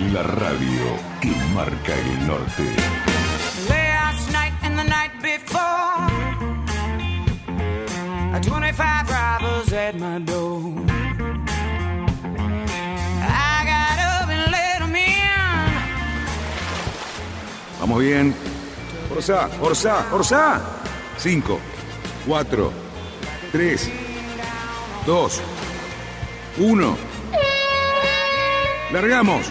La radio que marca el norte. Last night and the night before, 25 robbers at my door. I got up and let 'em in. Vamos bien. Orsá, Orsá, Orsá. 5, 4, 3, 2, 1. Largamos.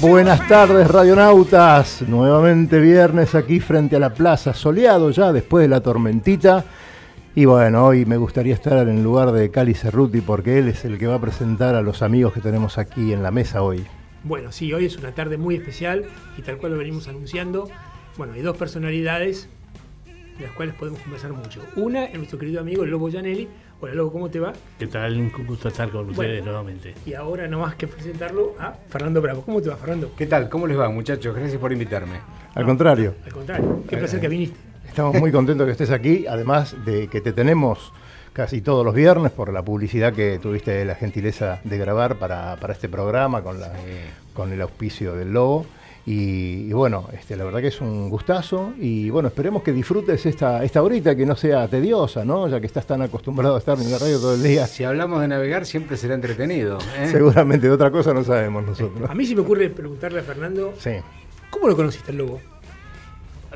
Buenas tardes, radionautas. Nuevamente viernes aquí frente a la plaza, soleado ya después de la tormentita. Y bueno, hoy me gustaría estar en lugar de Cali Cerruti porque él es el que va a presentar a los amigos que tenemos aquí en la mesa hoy. Bueno, sí, hoy es una tarde muy especial y tal cual lo venimos anunciando. Bueno, hay dos personalidades de las cuales podemos conversar mucho. Una es nuestro querido amigo Lobo Janelli. Hola Lobo, ¿cómo te va? ¿Qué tal? Un gusto estar con ustedes Bueno. nuevamente. Y ahora no más que presentarlo a Fernando Bravo. ¿Cómo te va, Fernando? ¿Qué tal? ¿Cómo les va, muchachos? Gracias por invitarme. Al contrario, Al contrario, qué placer que viniste. estamos muy contentos que estés aquí, además de que te tenemos casi todos los viernes por la publicidad que tuviste la gentileza de grabar para, para este programa con, la, con el auspicio del Lobo. Y, y bueno, este, la verdad que es un gustazo y bueno, esperemos que disfrutes esta, esta horita que no sea tediosa, ¿no? Ya que estás tan acostumbrado a estar en la radio todo el día. Si hablamos de navegar, siempre será entretenido. ¿eh? Seguramente de otra cosa no sabemos nosotros. A mí se me ocurre preguntarle a Fernando, Sí. ¿cómo lo conociste el Lobo?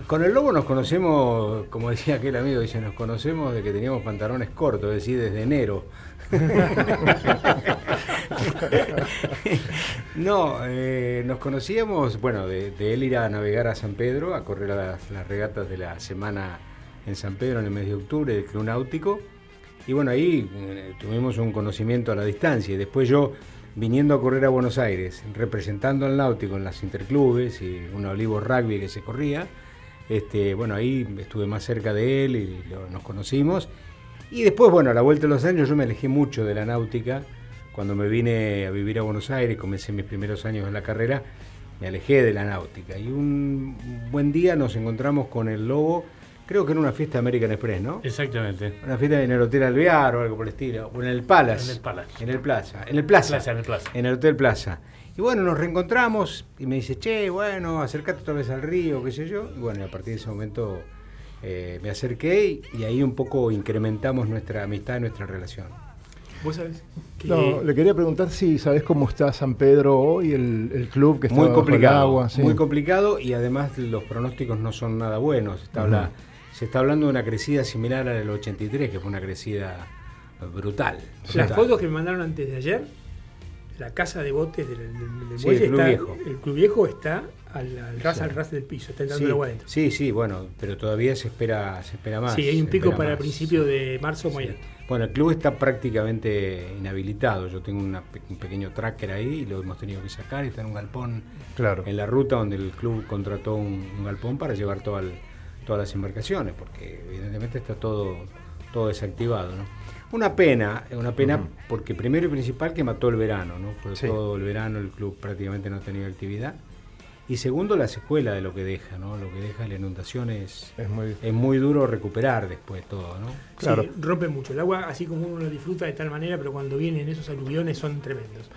Con el lobo nos conocemos, como decía aquel amigo, dice, nos conocemos de que teníamos pantalones cortos, es decir, desde enero. no, eh, nos conocíamos, bueno, de, él ir a navegar a San Pedro, a correr las, regatas de la semana en San Pedro en el mes de octubre del Club Náutico. Y bueno, ahí eh, tuvimos un conocimiento a la distancia. Y después yo, viniendo a correr a Buenos Aires, representando al Náutico en las interclubes y un olivo rugby que se corría, este, bueno, ahí estuve más cerca de él y nos conocimos. Y después, bueno, a la vuelta de los años yo me alejé mucho de la náutica. Cuando me vine a vivir a Buenos Aires, comencé mis primeros años en la carrera, me alejé de la náutica. Y un buen día nos encontramos con el Lobo, creo que en una fiesta de American Express, ¿no? Exactamente. Una fiesta en el Hotel Alvear o algo por el estilo. O en el Palace. En el Palace. En el Plaza. En el Plaza. Plaza, en el Plaza. En el Hotel Plaza. Y bueno, nos reencontramos y me dice, che, bueno, acercate otra vez al río, qué sé yo. Y bueno, y a partir de ese momento eh, me acerqué y, y ahí un poco incrementamos nuestra amistad y nuestra relación. ¿Vos sabés? Que No, le quería preguntar si sabes cómo está San Pedro hoy, el, el club que está muy bajo el complicado, agua. sí. muy complicado y además los pronósticos no son nada buenos. Está habla- se está hablando de una crecida similar a la del 83, que fue una crecida brutal. Las fotos que me mandaron antes de ayer, la casa de botes del, del- del Sí, muelle el Club está, Viejo. el club viejo está al, al ras, Sí. al ras del piso, está entrando Sí, el agua adentro. sí, sí, bueno, pero todavía se espera, se espera más. Sí, hay un pico para más. principios de marzo muy Sí. alto. Bueno, el club está prácticamente inhabilitado. Yo tengo una un pequeño tracker ahí y lo hemos tenido que sacar. Está en un galpón Claro. en la ruta donde el club contrató un, un galpón para llevar todo el- todas las embarcaciones, porque evidentemente está todo, todo desactivado. ¿no? Una pena, una pena porque primero y principal que mató el verano, ¿no? Fue Sí. todo el verano el club prácticamente no ha tenido actividad. Y segundo, la secuela de lo que deja, ¿no? Lo que deja la inundación es, Es muy... es muy duro recuperar después todo, ¿no? Claro. Sí, rompe mucho. El agua, así como uno lo disfruta de tal manera, pero cuando vienen esos aluviones son tremendos.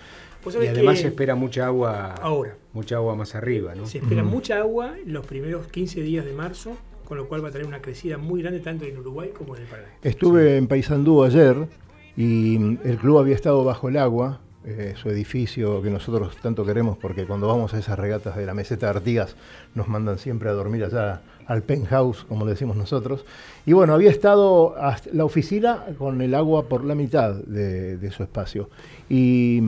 Y además se espera mucha agua, ahora mucha agua más arriba, ¿no? se espera mucha agua en los primeros 15 días de marzo, con lo cual va a tener una crecida muy grande tanto en Uruguay como en el Paraguay. Estuve en Paysandú ayer y el club había estado bajo el agua, eh, su edificio que nosotros tanto queremos porque cuando vamos a esas regatas de la meseta de Artigas nos mandan siempre a dormir allá al penthouse, como decimos nosotros. Y bueno, había estado la oficina con el agua por la mitad de, de su espacio. Y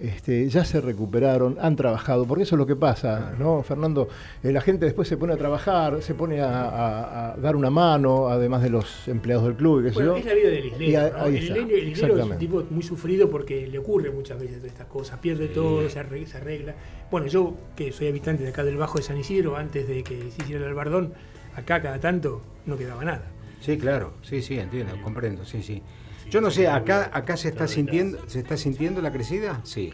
este, ya se recuperaron, han trabajado, porque eso es lo que pasa, ¿no, Fernando? Eh, la gente después se pone a trabajar, se pone a, a- a dar una mano, además de los empleados del club, y qué sé Bueno, yo. es la vida del Y islero. a- ¿no? ahí El el islero es un tipo muy sufrido porque le ocurre muchas veces estas cosas. Pierde todo, se arregla, se arregla. Bueno, yo que soy habitante de acá del Bajo de San Isidro, antes de que se hiciera el albardón, acá cada tanto no quedaba nada. Sí, claro, sí, sí, entiendo, comprendo, sí, sí. Yo no sé, acá, acá se está sintiendo, se está sintiendo la crecida, sí.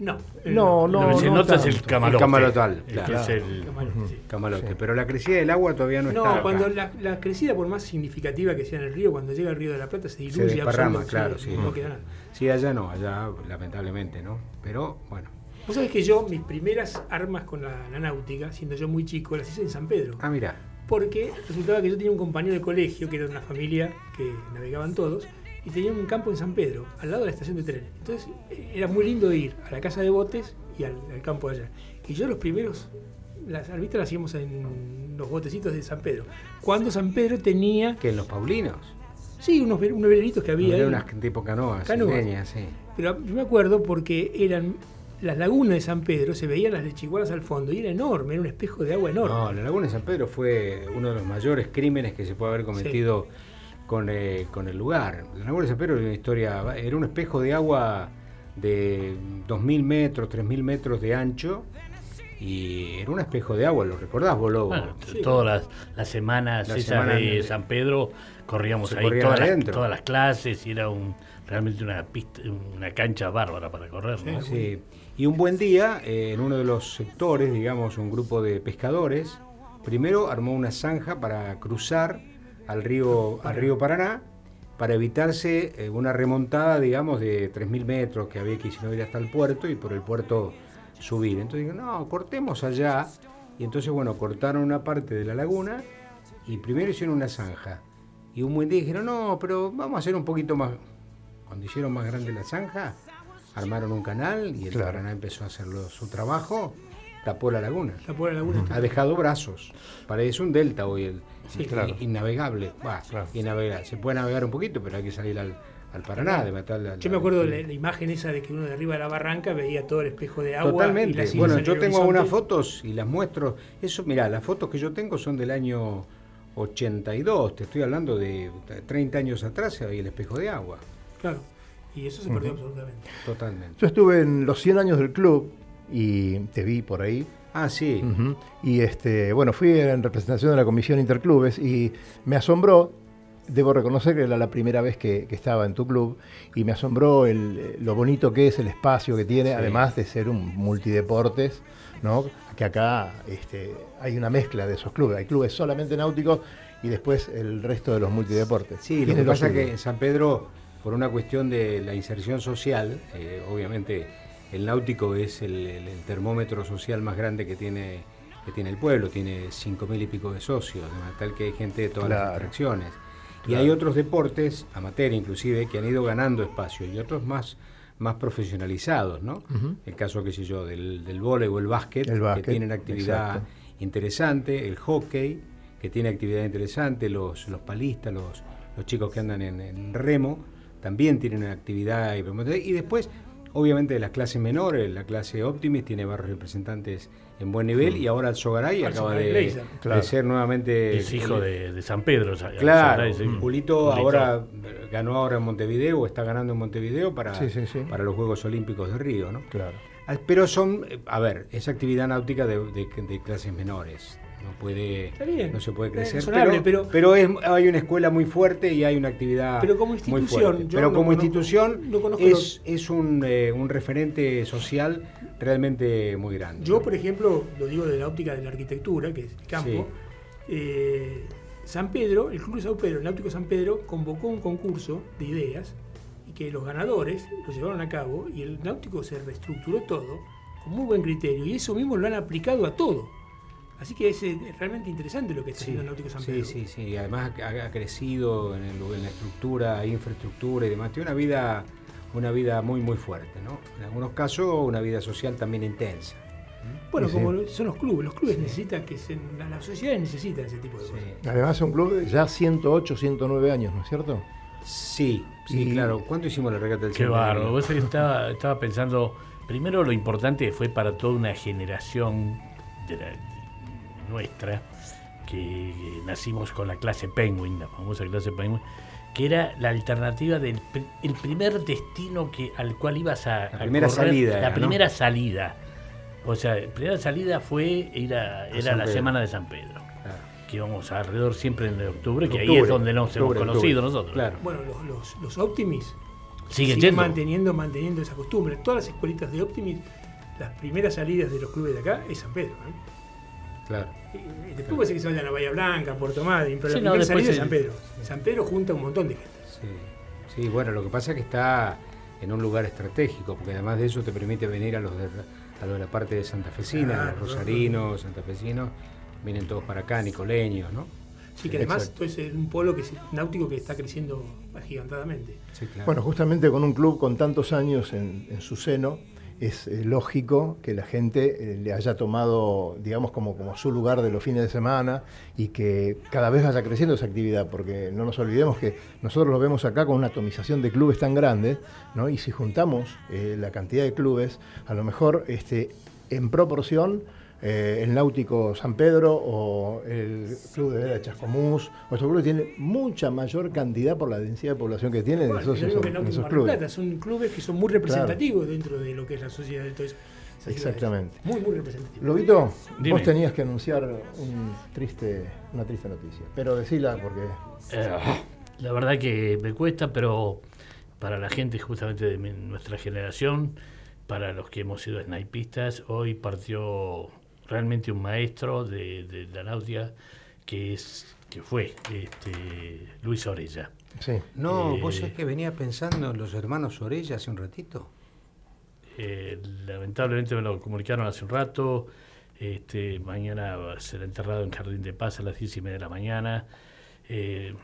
No, No, no, Lo que se no nota es el camalote. El camalotal, el claro. es el- Camalote, sí. Camalote, pero la crecida del agua todavía no, No, está. acá. cuando la, la crecida, por más significativa que sea en el río, cuando llega al río de la Plata se diluye, desparrama, absorbe, claro, sí, sí. no queda nada. Sí, allá no, allá lamentablemente, ¿no? Pero bueno. Vos sabés que yo, mis primeras armas con la, la náutica, siendo yo muy chico, las hice en San Pedro. Ah, mira. Porque resultaba que yo tenía un compañero de colegio, que era de una familia que navegaban todos, y tenía un campo en San Pedro, al lado de la estación de tren. Entonces era muy lindo ir a la casa de botes y al, al campo de allá. Y yo los primeros, las arbitras las hacíamos en los botecitos de San Pedro. Cuando San Pedro tenía, Que en los Paulinos. sí, unos, unos veranitos que había unas tipo canoas, Canoas. sí. Pero yo me acuerdo porque eran las lagunas de San Pedro, se veían las lechiguaras al fondo y era enorme, era un espejo de agua enorme. No, la Laguna de San Pedro fue uno de los mayores crímenes que se puede haber cometido con, eh, con el lugar. La Laguna de San Pedro era una historia, era un espejo de agua de 2.000 metros, 3.000 metros de ancho y era un espejo de agua, ¿lo recordás vos, Lobo? Bueno, Sí. todas las, las semanas La esas semana de San Pedro corríamos ahí todas las, todas las clases y era un realmente una pista, una cancha bárbara para correr. ¿no? Sí. Y un buen día, eh, en uno de los sectores, digamos, un grupo de pescadores, primero armó una zanja para cruzar al río, al río Paraná, para evitarse eh, una remontada, digamos, de 3.000 metros que había que si no ir hasta el puerto y por el puerto subir. Entonces dijeron, no, cortemos allá. Y entonces, bueno, cortaron una parte de la laguna y primero hicieron una zanja. Y un buen día dijeron, no, pero vamos a hacer un poquito más. Cuando hicieron más grande la zanja, armaron un canal y el Claro. Paraná empezó a hacer su trabajo, tapó la laguna. La pobre laguna. Ha dejado brazos. Parece un delta hoy, el, Sí, in- claro. innavegable. Bah, Claro. innavegable. Se puede navegar un poquito, pero hay que salir al, al Paraná, de matar la, Yo me acuerdo de la, la imagen esa de que uno de arriba de la barranca veía todo el espejo de agua. Totalmente. Bueno, yo tengo horizonte. algunas fotos y las muestro. Eso, mira, las fotos que yo tengo son del año 82. Te estoy hablando de 30 años atrás se veía el espejo de agua. Claro. Y eso se perdió absolutamente. Totalmente. Yo estuve en los 100 años del club y te vi por ahí. Ah, sí. Y este, bueno, fui en representación de la Comisión Interclubes y me asombró, debo reconocer que era la primera vez que, que estaba en tu club, y me asombró el- eh, lo bonito que es el espacio que tiene, Sí. además de ser un multideportes, ¿no? que acá este, hay una mezcla de esos clubes, hay clubes solamente náuticos y después el resto de los multideportes. Sí, lo que pasa es que en San Pedro, por una cuestión de la inserción social, eh, obviamente el náutico es el, el- el termómetro social más grande que tiene, que tiene el pueblo, tiene cinco mil y pico de socios, de manera tal que hay gente de todas las atracciones. Y Claro. hay otros deportes, amateur inclusive, que han ido ganando espacio y otros más, más profesionalizados, ¿no? El caso, qué sé yo, del, del vóley o el básquet, El básquet, que tienen actividad exacto. interesante, el hockey, que tiene actividad interesante, los, los palistas, los, los chicos que andan en, en remo, también tienen una actividad. Y, y después, obviamente, de las clases menores, la clase Optimist tiene varios representantes en buen nivel y ahora el Sogaray Ah, acaba Sogaray de, ser nuevamente... Es hijo de, de San Pedro. o sea, Claro, sí. Julito Julito. ahora eh, ganó ahora en Montevideo, o está ganando en Montevideo para, Sí, sí, sí. para los Juegos Olímpicos de Río, ¿no? Claro. Ah, Pero son, eh, a ver, es actividad náutica de, de- de clases menores. No puede, Está bien, no se puede crecer. pero pero- pero es- hay una escuela muy fuerte y hay una actividad Pero como muy institución, Pero no como conozco- institución no es, es un, eh, un referente social realmente muy grande. Yo, ¿no? por ejemplo, lo digo de la óptica de la arquitectura, que es mi campo. eh, San Pedro, el Club de San Pedro, el Náutico San Pedro, convocó un concurso de ideas y que los ganadores lo llevaron a cabo y el Náutico se reestructuró todo con muy buen criterio y eso mismo lo han aplicado a todo. Así que es eh, realmente interesante lo que está Sí, haciendo el Náutico San sí, Pedro. sí, sí. Y además ha, ha crecido en, el- en la estructura, infraestructura y demás. Tiene una vida, una vida muy, muy fuerte, ¿no? En algunos casos, una vida social también intensa. Bueno, Sí, como sí. son los clubes, los clubes necesitan que se, la- las sociedades necesitan ese tipo de Sí. cosas. Además es un club de ya 108, 109 años, ¿no es cierto? Sí, sí, Y- claro. ¿Cuánto hicimos la regata del Qué centenario? bárbaro. Vos estaba, estaba pensando, primero lo importante fue para toda una generación de la- de nuestra, que, nacimos con la clase Penguin, la famosa clase Penguin, que era la alternativa del pr- el primer destino que, al cual ibas a... La a primera salida La era, ¿no? primera salida. O sea, la primera salida fue ir a- era San la Pedro. semana de San Pedro. Claro. Que íbamos alrededor siempre en octubre, que ahí Octubre, es donde nos hemos octubre, conocido octubre. nosotros. Claro. Bueno, los, los, los Optimis Siguen manteniendo, manteniendo esa costumbre. Todas las escuelitas de Optimis, las primeras salidas de los clubes de acá es San Pedro. ¿eh? Claro. Y- y después puede ser que se vayan a Bahía Blanca, a Puerto Madryn, pero Sí, la no, primera salida es San Pedro. San Pedro junta un montón de gente. Sí. sí, bueno, lo que pasa es que está en un lugar estratégico, porque además de eso te permite venir a los de, a los de la parte de Santa Fecina, Claro, los rosarinos, santafesinos, vienen todos para acá, nicoleños, ¿no? Sí, que además esto es un polo que se- náutico que está creciendo agigantadamente. Sí, claro. Bueno, justamente con un club con tantos años en, en su seno, es eh, lógico que la gente eh, le haya tomado, digamos, como, como su lugar de los fines de semana y que cada vez vaya creciendo esa actividad, porque no nos olvidemos que nosotros lo vemos acá con una atomización de clubes tan grande, ¿no? y si juntamos eh, la cantidad de clubes, a lo mejor este, en proporción eh, el Náutico San Pedro o el Club de Vela de Chascomús, o estos clubes tienen mucha mayor cantidad por la densidad de población que tienen Bueno, esos, clubes. Plata, son clubes que son muy representativos dentro de lo que es la sociedad de ciudades. Exactamente. Muy, muy representativos. Lobito, Dime. vos tenías que anunciar un triste, una triste noticia, pero decila porque Eh, la verdad que me cuesta, pero para la gente justamente de mi- nuestra generación, para los que hemos sido snipistas, hoy partió realmente un maestro de, de la náutica que es que fue este, Luis Orella. sí. No, Eh, vos sabés que venía pensando en los hermanos Orella hace un ratito. Eh, lamentablemente me lo comunicaron hace un rato. Este, mañana va a ser enterrado en Jardín de Paz a las 10 y media de la mañana. Eh,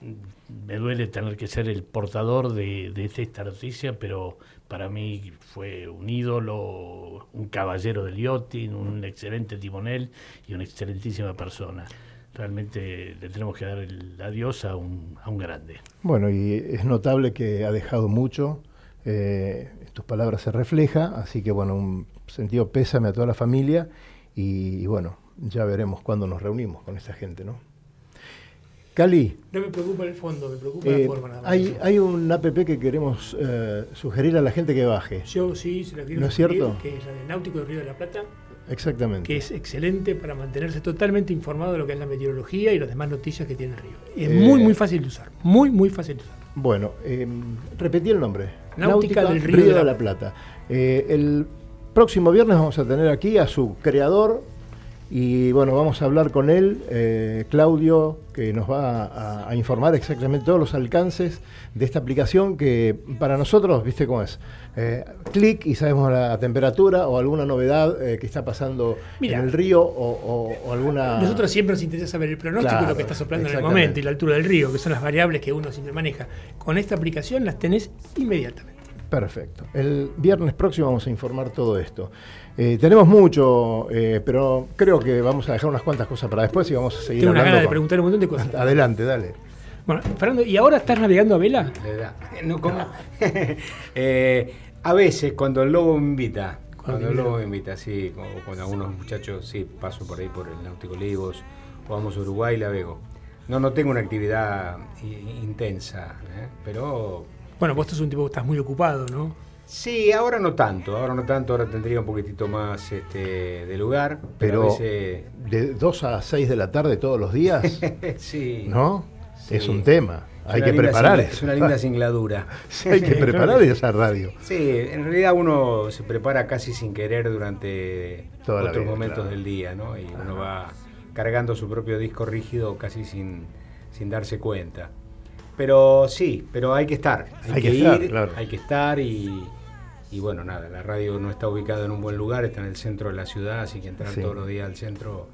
me duele tener que ser el portador de, esta noticia, pero para mí fue un ídolo, un caballero del yachting, un excelente timonel y una excelentísima persona. Realmente le tenemos que dar el adiós a un, a un grande. Bueno, y es notable que ha dejado mucho, eh, tus palabras se refleja, así que bueno, un sentido pésame a toda la familia y, y bueno, ya veremos cuándo nos reunimos con esta gente, ¿no? Cali, No me preocupa el fondo, me preocupa eh, la forma nada más. hay, hay un app que queremos eh, sugerir a la gente que baje. Yo sí se la quiero ¿No es sugerir, cierto? Que es la del Náutico de Río de la Plata, Exactamente. que es excelente para mantenerse totalmente informado de lo que es la meteorología y las demás noticias que tiene el río. Y es Eh, muy, muy fácil de usar. Muy, muy fácil de usar. Bueno, eh, repetí el nombre. Náutica del Río de la Plata. Eh, el próximo viernes vamos a tener aquí a su creador y bueno, vamos a hablar con él, eh, Claudio, que nos va a, a informar exactamente todos los alcances de esta aplicación que para nosotros, viste cómo es, eh, clic y sabemos la temperatura o alguna novedad eh, que está pasando Mira. en el río o, o- o alguna... Nosotros siempre nos interesa saber el pronóstico y Claro, lo que está soplando en el momento y la altura del río, que son las variables que uno siempre maneja. Con esta aplicación las tenés inmediatamente. Perfecto. El viernes próximo vamos a informar todo esto. Eh, tenemos mucho, eh, pero creo que vamos a dejar unas cuantas cosas para después y vamos a seguir Tengo una hablando. ganas de con- preguntar un montón de cosas. Adelante, dale. Bueno, Fernando, ¿y ahora estás navegando a vela? No, ¿cómo? Eh, a veces, cuando el lobo me invita, cuando el invita. lobo me invita, sí, como cuando algunos muchachos, sí, paso por ahí por el Náutico Olivos, o vamos a Uruguay, la vego. No, no tengo una actividad i- intensa, ¿eh? pero Bueno, vos sos un tipo que estás muy ocupado, ¿no? Sí, ahora no tanto, ahora no tanto, ahora tendría un poquitito más este, de lugar, pero, Pero veces, de 2 a 6 de la tarde todos los días, sí. ¿no? Sí. Es un tema. Es Hay que preparar singla-. Es una linda singladura. Sí, hay que preparar esa radio. Sí, en realidad uno se prepara casi sin querer durante Toda otros vida, momentos claro. del día, ¿no? Y uno va cargando su propio disco rígido casi sin, sin darse cuenta. Pero sí, pero hay que estar, hay, Hay que, que estar, ir, claro. hay que estar y, y bueno, nada, la radio no está ubicada en un buen lugar, está en el centro de la ciudad, así que entrar Sí. todos los días al centro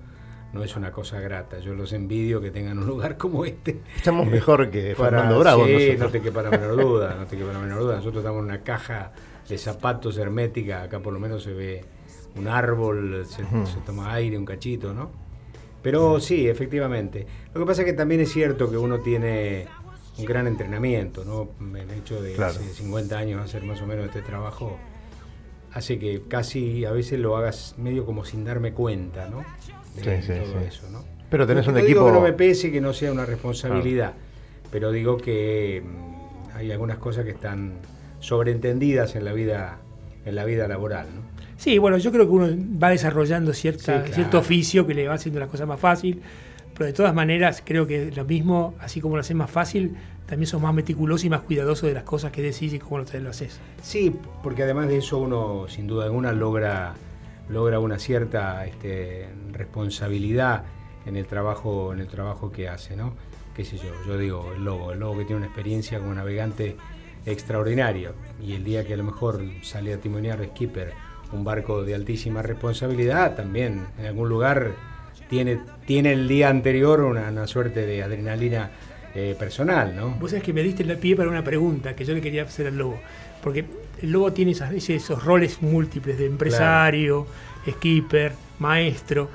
no es una cosa grata. Yo los envidio que tengan un lugar como este. Estamos mejor que Para- Fernando Bravo. Sí, nosotros. no te quepa la menor duda, no te quepa la menor duda. Nosotros estamos en una caja de zapatos hermética, acá por lo menos se ve un árbol, se, se toma aire un cachito, ¿no? Pero sí, efectivamente. Lo que pasa es que también es cierto que uno tiene un gran entrenamiento, ¿no? El hecho de Claro. hace 50 años hacer más o menos este trabajo hace que casi a veces lo hagas medio como sin darme cuenta, ¿no? De Sí, sí, todo sí. eso, ¿no? Pero tenés no un no digo equipo- que no me pese, que no sea una responsabilidad, pero digo que mm, hay algunas cosas que están sobreentendidas en la vida, en la vida laboral, ¿no? Sí, bueno, yo creo que uno va desarrollando cierta, Sí, claro. cierto oficio que le va haciendo las cosas más fácil, pero de todas maneras creo que lo mismo, así como lo haces más fácil, también sos más meticuloso y más cuidadoso de las cosas que decís y cómo lo, lo haces. Sí, porque además de eso uno sin duda alguna logra, logra una cierta este, responsabilidad en el trabajo, en el trabajo que hace, ¿no? Qué sé yo, yo digo el lobo, el lobo que tiene una experiencia como navegante extraordinaria y el día que a lo mejor sale a timonear skipper un barco de altísima responsabilidad, también en algún lugar tiene, tiene el día anterior una, una suerte de adrenalina eh, personal, ¿no? Vos sabés que me diste el pie para una pregunta que yo le quería hacer al lobo, porque el lobo tiene esas- esos roles múltiples de empresario, skipper, maestro.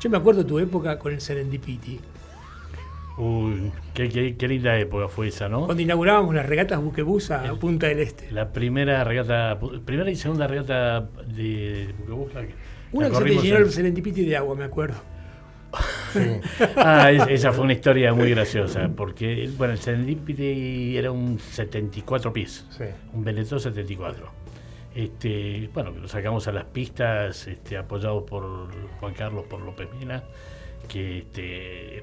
Yo me acuerdo de tu época con el Serendipity. Uy, qué, qué- qué linda época fue esa, ¿no? Cuando inaugurábamos las regatas buquebús a Punta del Este. La primera regata, primera y segunda regata de que- Una que se te llenó en- el Serendipity de agua, me acuerdo. Ah, es- esa fue una historia muy graciosa, porque bueno, el Serendipity era un 74 pies, Sí. un Benetton 74. Este, bueno, que lo sacamos a las pistas, este, apoyado por Juan Carlos, por López Mina, que este,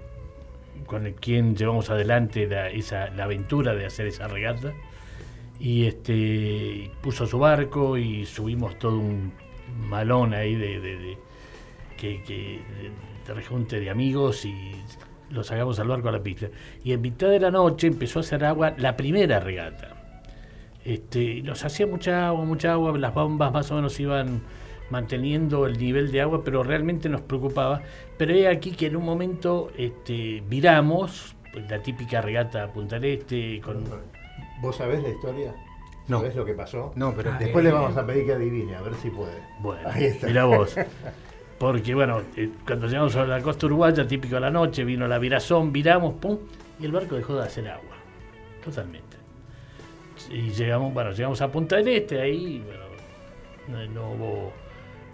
con el quien llevamos adelante la, esa, la aventura de hacer esa regata. Y este puso su barco y subimos todo un malón ahí de, de- de- que, de rejunte de amigos y lo sacamos al barco a la pista. Y en mitad de la noche empezó a hacer agua la primera regata. Este, nos hacía mucha agua, mucha agua, las bombas más o menos iban manteniendo el nivel de agua, pero realmente nos preocupaba. Pero he aquí que en un momento este, viramos, pues, la típica regata a Punta del Este, con ¿Vos sabés la historia? No. ¿Sabés lo que pasó? No, pero Ah, Después le vamos a pedir que adivine, a ver si puede. Bueno, Ahí está. mira vos. Porque bueno, eh, cuando llegamos a la costa uruguaya, típico de la noche, vino la virazón, viramos, pum, y el barco dejó de hacer agua. Totalmente. Y llegamos, bueno, llegamos a Punta del Este, ahí, bueno, no, hubo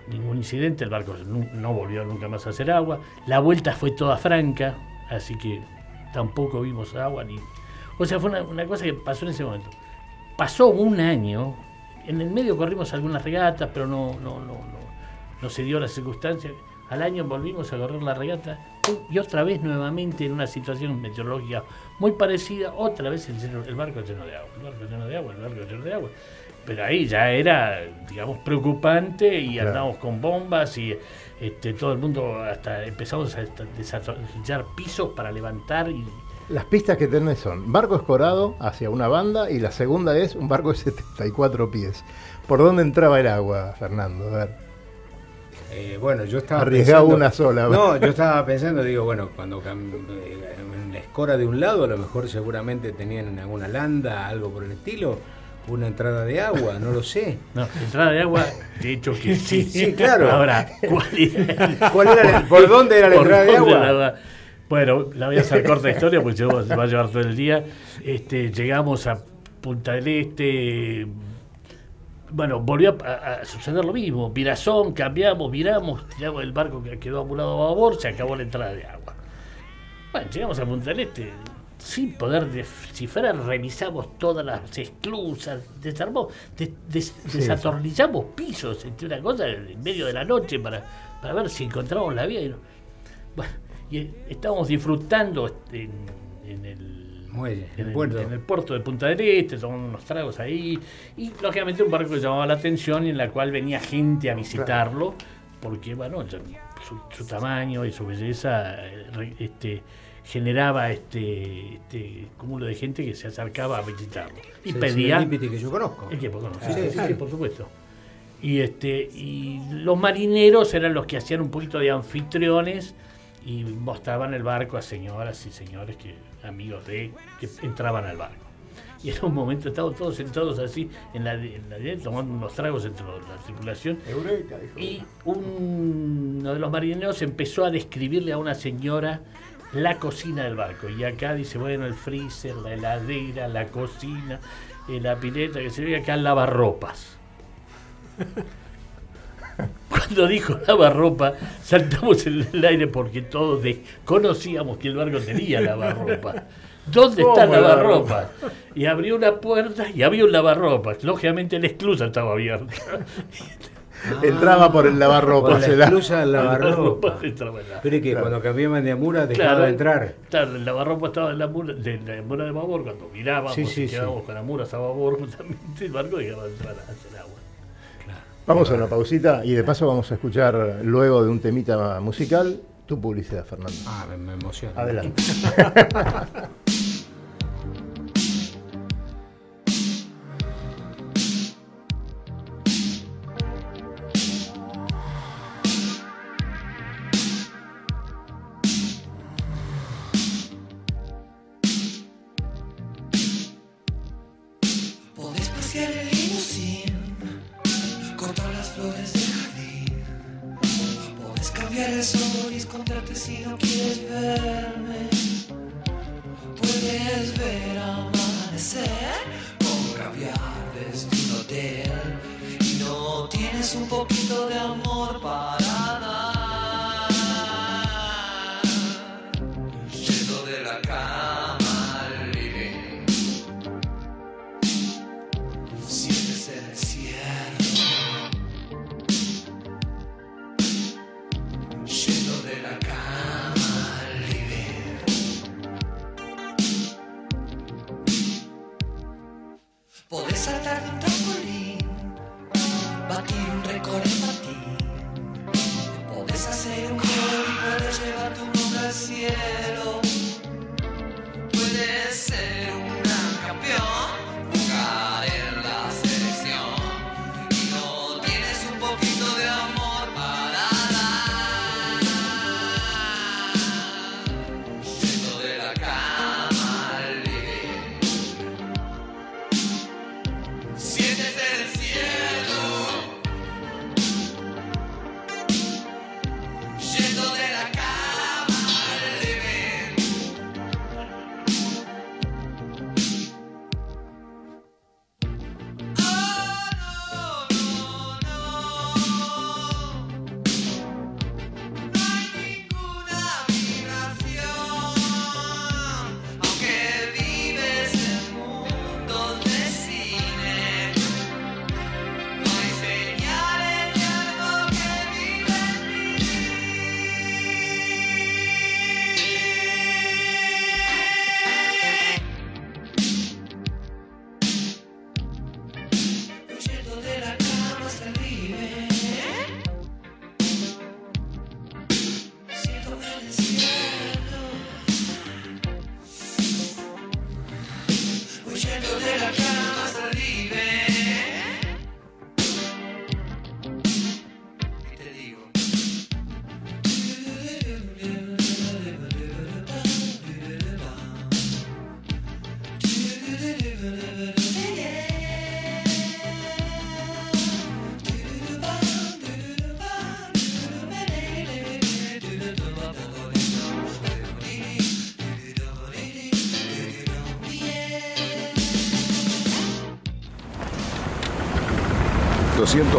ningún incidente, el barco no volvió nunca más a hacer agua. La vuelta fue toda franca, así que tampoco vimos agua ni. O sea, fue una, cosa que pasó en ese momento. Pasó un año, en el medio corrimos algunas regatas, pero no, no, no, no se dio la circunstancia. Al año volvimos a correr la regata pum, y otra vez nuevamente en una situación meteorológica muy parecida, otra vez el, el barco lleno de agua, el barco lleno de agua, el barco lleno de agua. Pero ahí ya era, digamos, preocupante y Claro. andábamos con bombas y este, todo el mundo hasta empezamos a desarrollar pisos para levantar y Las pistas que tenés son barco escorado hacia una banda y la segunda es un barco de 74 pies. ¿Por dónde entraba el agua, Fernando? A ver. Eh, bueno, yo estaba Arriesgaba pensando- una sola. No, yo estaba pensando, digo, bueno, cuando eh, en la escora de un lado, a lo mejor seguramente tenían alguna landa, algo por el estilo, una entrada de agua, no lo sé. No, entrada de agua, de hecho que sí. Sí, claro. Ahora, ¿cuál era? ¿Cuál era la- ¿Por dónde era la ¿Por entrada de agua? la- Bueno, la voy a hacer corta historia porque se va se va a llevar todo el día. Este, llegamos a Punta del Este. Bueno, volvió a, a suceder lo mismo. Virazón, cambiamos, viramos, tiramos el barco que quedó ambulado a babor, se acabó la entrada de agua. Bueno, llegamos a Punta del Este. Sin poder descifrar, revisamos todas las esclusas, desarmamos, des- des- desatornillamos pisos, entre una cosa, en medio de la noche para, para ver si encontramos la vía. Y no- bueno, y eh, estábamos disfrutando este, en, en el Muelle, en el, puerto. en el puerto de Punta del Este, tomando unos tragos ahí, y lógicamente un barco que llamaba la atención y en la cual venía gente a visitarlo, porque bueno, su, su tamaño y su belleza eh, este, generaba este, este cúmulo de gente que se acercaba a visitarlo. Y Sí, pedía... Serendipity que yo conozco. El conoce. Sí, Sí, sí, sí. sí, por supuesto. Y este y los marineros eran los que hacían un poquito de anfitriones y mostraban el barco a señoras y señores que amigos de que entraban al barco. Y en un momento estábamos todos sentados así en la, en la tomando unos tragos entre la tripulación Eureka, dijo. y un- uno de los marineros empezó a describirle a una señora la cocina del barco. Y acá dice, bueno, el freezer, la heladera, la cocina, eh, la pileta, que se ve acá lavarropas. Cuando dijo lavarropa, saltamos en el aire porque todos conocíamos que el barco tenía lavarropa. ¿Dónde está el lavarropa? Y abrió una puerta y había un lavarropa. Lógicamente la esclusa estaba abierta. Entraba por el lavarropa. Por la esclusa del lavarropa. Pero es que Claro. cuando cambiaban de Amura dejaba Claro, de entrar. Claro, el lavarropa estaba en la mura de, la mura de babor. Cuando mirábamos Sí, y sí, quedábamos con la mura a babor, justamente el barco dejaba de entrar. Vamos a una pausita y de paso vamos a escuchar luego de un temita musical tu publicidad, Fernando. Ah, me, me emociona. Adelante.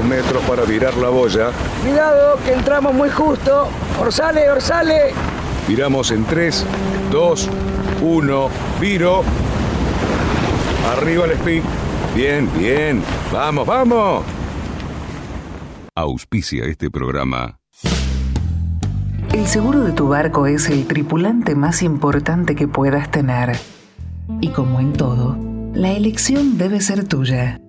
200 metros para virar la boya. Cuidado, que entramos muy justo. Orsale, orsale. Viramos en 3, 2, 1, viro. Arriba el speed. Bien, bien. Vamos, vamos. Auspicia este programa. El seguro de tu barco es el tripulante más importante que puedas tener. Y como en todo, la elección debe ser tuya.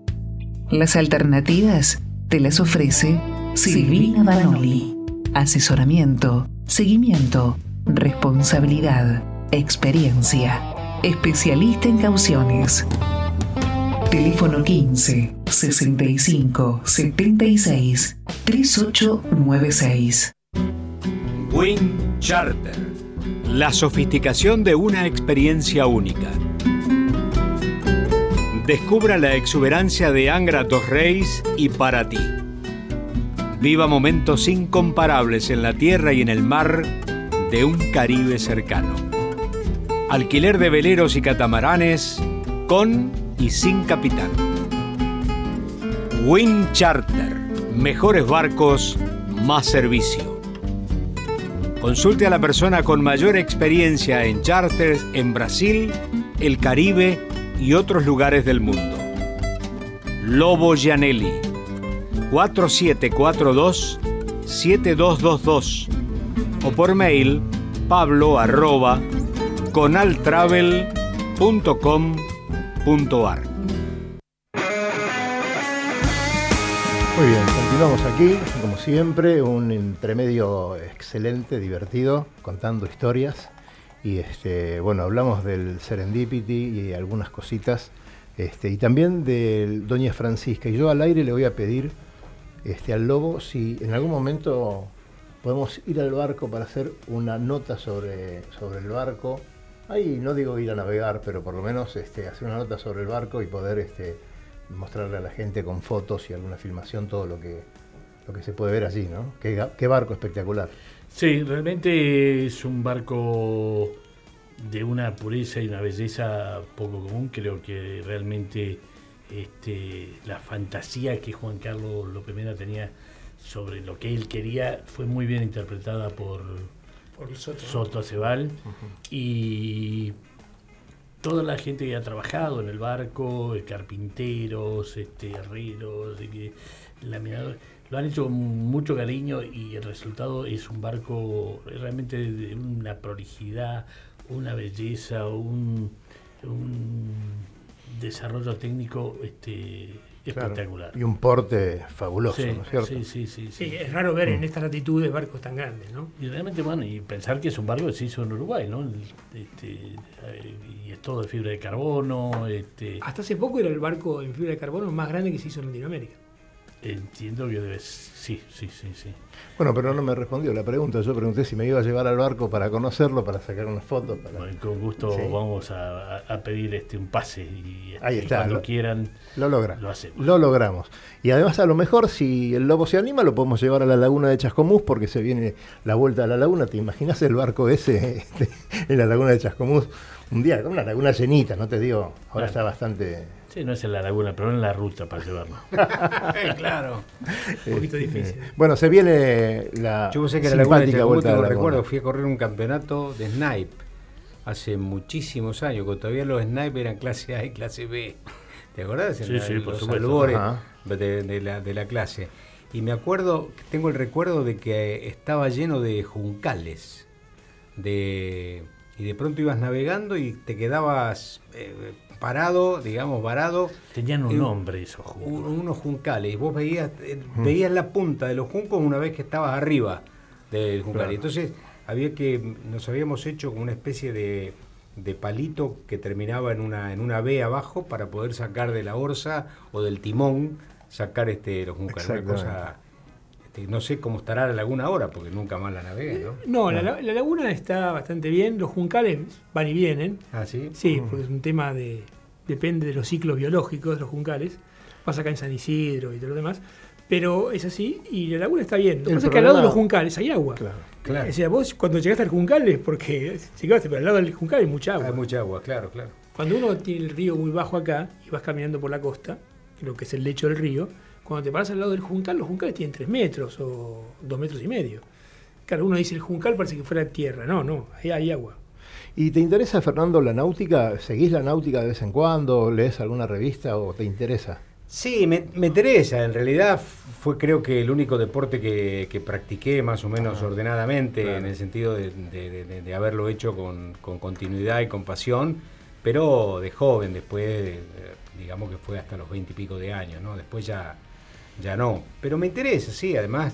Las alternativas te las ofrece Silvina Banoli. Asesoramiento, seguimiento, responsabilidad, experiencia. Especialista en cauciones. Teléfono 15 65 76 3896. Wing Charter. La sofisticación de una experiencia única. Descubra la exuberancia de Angra Dos Reis y para ti. Viva momentos incomparables en la tierra y en el mar de un Caribe cercano. Alquiler de veleros y catamaranes con y sin capitán. Wind Charter. Mejores barcos, más servicio. Consulte a la persona con mayor experiencia en charters en Brasil, el Caribe y otros lugares del mundo. Lobo Gianelli 4742 7222 o por mail pablo arroba conaltravel.com.ar Muy bien, continuamos aquí, como siempre, un entremedio excelente, divertido, contando historias. Y este, bueno, hablamos del Serendipity y algunas cositas. Este, y también de Doña Francisca. Y yo al aire le voy a pedir este, al Lobo si en algún momento podemos ir al barco para hacer una nota sobre, sobre el barco. Ahí no digo ir a navegar, pero por lo menos este, hacer una nota sobre el barco y poder este, mostrarle a la gente con fotos y alguna filmación todo lo que, lo que se puede ver allí, ¿no? Qué, qué barco espectacular. Sí, realmente es un barco de una pureza y una belleza poco común. Creo que realmente este, la fantasía que Juan Carlos López Mena tenía sobre lo que él quería fue muy bien interpretada por, Por Soto. Soto Acebal y toda la gente que ha trabajado en el barco, eh, carpinteros, este, herreros, laminadores, lo han hecho con mucho cariño y el resultado es un barco realmente de una prolijidad, una belleza, un, un desarrollo técnico este, Claro, espectacular. Y un porte fabuloso, Sí, ¿no es cierto? sí, sí, sí, sí. Sí, es raro ver en estas latitudes barcos tan grandes, ¿no? Y realmente, bueno, y pensar que es un barco que se hizo en Uruguay, ¿no? Este, y es todo de fibra de carbono, este, Hasta hace poco era el barco en fibra de carbono más grande que se hizo en Latinoamérica. Entiendo que debe sí, sí, sí, sí. Bueno, pero no me respondió la pregunta. Yo pregunté si me iba a llevar al barco para conocerlo, para sacar unas fotos. Para... Bueno, con gusto Sí. vamos a, pedir este un pase y este, Ahí está, cuando lo- quieran Lo logra. lo hacemos. Lo logramos. Y además, a lo mejor, si el lobo se anima, lo podemos llevar a la laguna de Chascomús, porque se viene la vuelta a la laguna. ¿Te imaginas el barco ese este, en la laguna de Chascomús? Un día, una laguna llenita, no te digo. Ahora Claro. está bastante. Sí, no es en la laguna, pero en la ruta para llevarlo. claro. Un poquito difícil. Bueno, se viene la Yo sé que la Laguna de vuelta laguna. recuerdo, fui a correr un campeonato de snipe hace muchísimos años, cuando todavía los snipe eran clase A y clase B. ¿Te acordás? En Sí, la- sí, por los supuesto. albores de, de la, de la clase. Y me acuerdo, tengo el recuerdo de que estaba lleno de juncales. De, y de pronto ibas navegando y te quedabas eh, parado, digamos, varado. Tenían un Eh, nombre esos un- juncos. unos juncales. Y vos veías, eh, Mm. veías la punta de los juncos una vez que estabas arriba del juncal. Claro. Y Entonces había que, nos habíamos hecho como una especie de, de palito que terminaba en una, en una B abajo para poder sacar de la orza o del timón, sacar este, los juncales. Una cosa, este, no sé cómo estará la laguna ahora, porque nunca más la navegué, ¿no? No, la, la- la laguna está bastante bien, los juncales van y vienen. Ah, sí. Sí, porque es un tema de. depende de los ciclos biológicos de los juncales. Pasa acá en San Isidro y todo lo demás. Pero es así, y la laguna está bien. Lo que pasa es que al lado de los juncales hay agua. Claro. Claro. O sea, vos cuando llegaste al juncal es porque llegaste, pero al lado del juncal hay mucha agua. Hay mucha agua, claro, claro. Cuando uno tiene el río muy bajo acá y vas caminando por la costa, lo que es el lecho del río, cuando te paras al lado del juncal, los juncales tienen 3 metros o 2 metros y medio. Claro, uno dice el juncal parece que fuera tierra. No, no, ahí hay agua. ¿Y te interesa, Fernando, la náutica? ¿Seguís la náutica de vez en cuando? ¿Lees alguna revista o te interesa? Sí, me, me interesa. En realidad fue creo que el único deporte que, que practiqué más o menos ordenadamente, claro. en el sentido de, de- de- de haberlo hecho con, con continuidad y con pasión, pero de joven, después, eh, digamos que fue hasta los veinte y pico de años, ¿no? Después ya, ya no. Pero me interesa, sí, además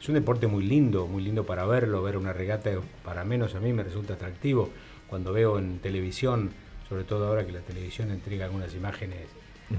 es un deporte muy lindo, muy lindo para verlo, ver una regata, para menos a mí me resulta atractivo cuando veo en televisión, sobre todo ahora que la televisión entrega algunas imágenes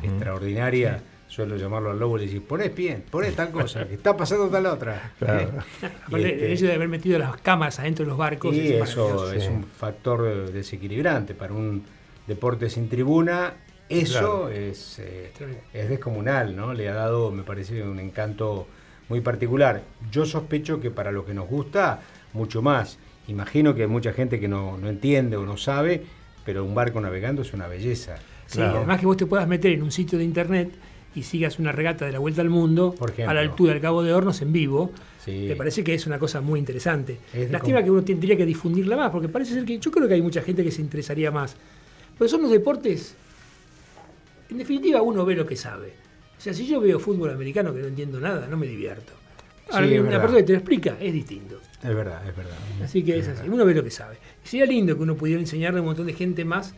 extraordinarias, suelo llamarlo al lobo y decir, ponés bien, ponés tal cosa, que está pasando tal otra. Claro. ¿Eh? Este- el hecho de haber metido las cámaras adentro de los barcos. y es eso es sí. un factor desequilibrante para un deporte sin tribuna. Eso Claro. es, eh, es descomunal, ¿no? Le ha dado, me parece, un encanto muy particular. Yo sospecho que para lo que nos gusta, mucho más. imagino que hay mucha gente que no, no entiende o no sabe, pero un barco navegando es una belleza. Sí, además que vos te puedas meter en un sitio de internet y sigas una regata de la vuelta al mundo Por ejemplo. a la altura del Cabo de Hornos en vivo, Sí. me parece que es una cosa muy interesante. Lástima com- que uno tendría que difundirla más, porque parece ser que yo creo que hay mucha gente que se interesaría más. Pero son los deportes, en definitiva uno ve lo que sabe. O sea, si yo veo fútbol americano que no entiendo nada, no me divierto. Ahora, Sí, una persona que te lo explica es distinto. Es verdad, es verdad. Así que es así, uno ve lo que sabe. Sería lindo que uno pudiera enseñarle a un montón de gente más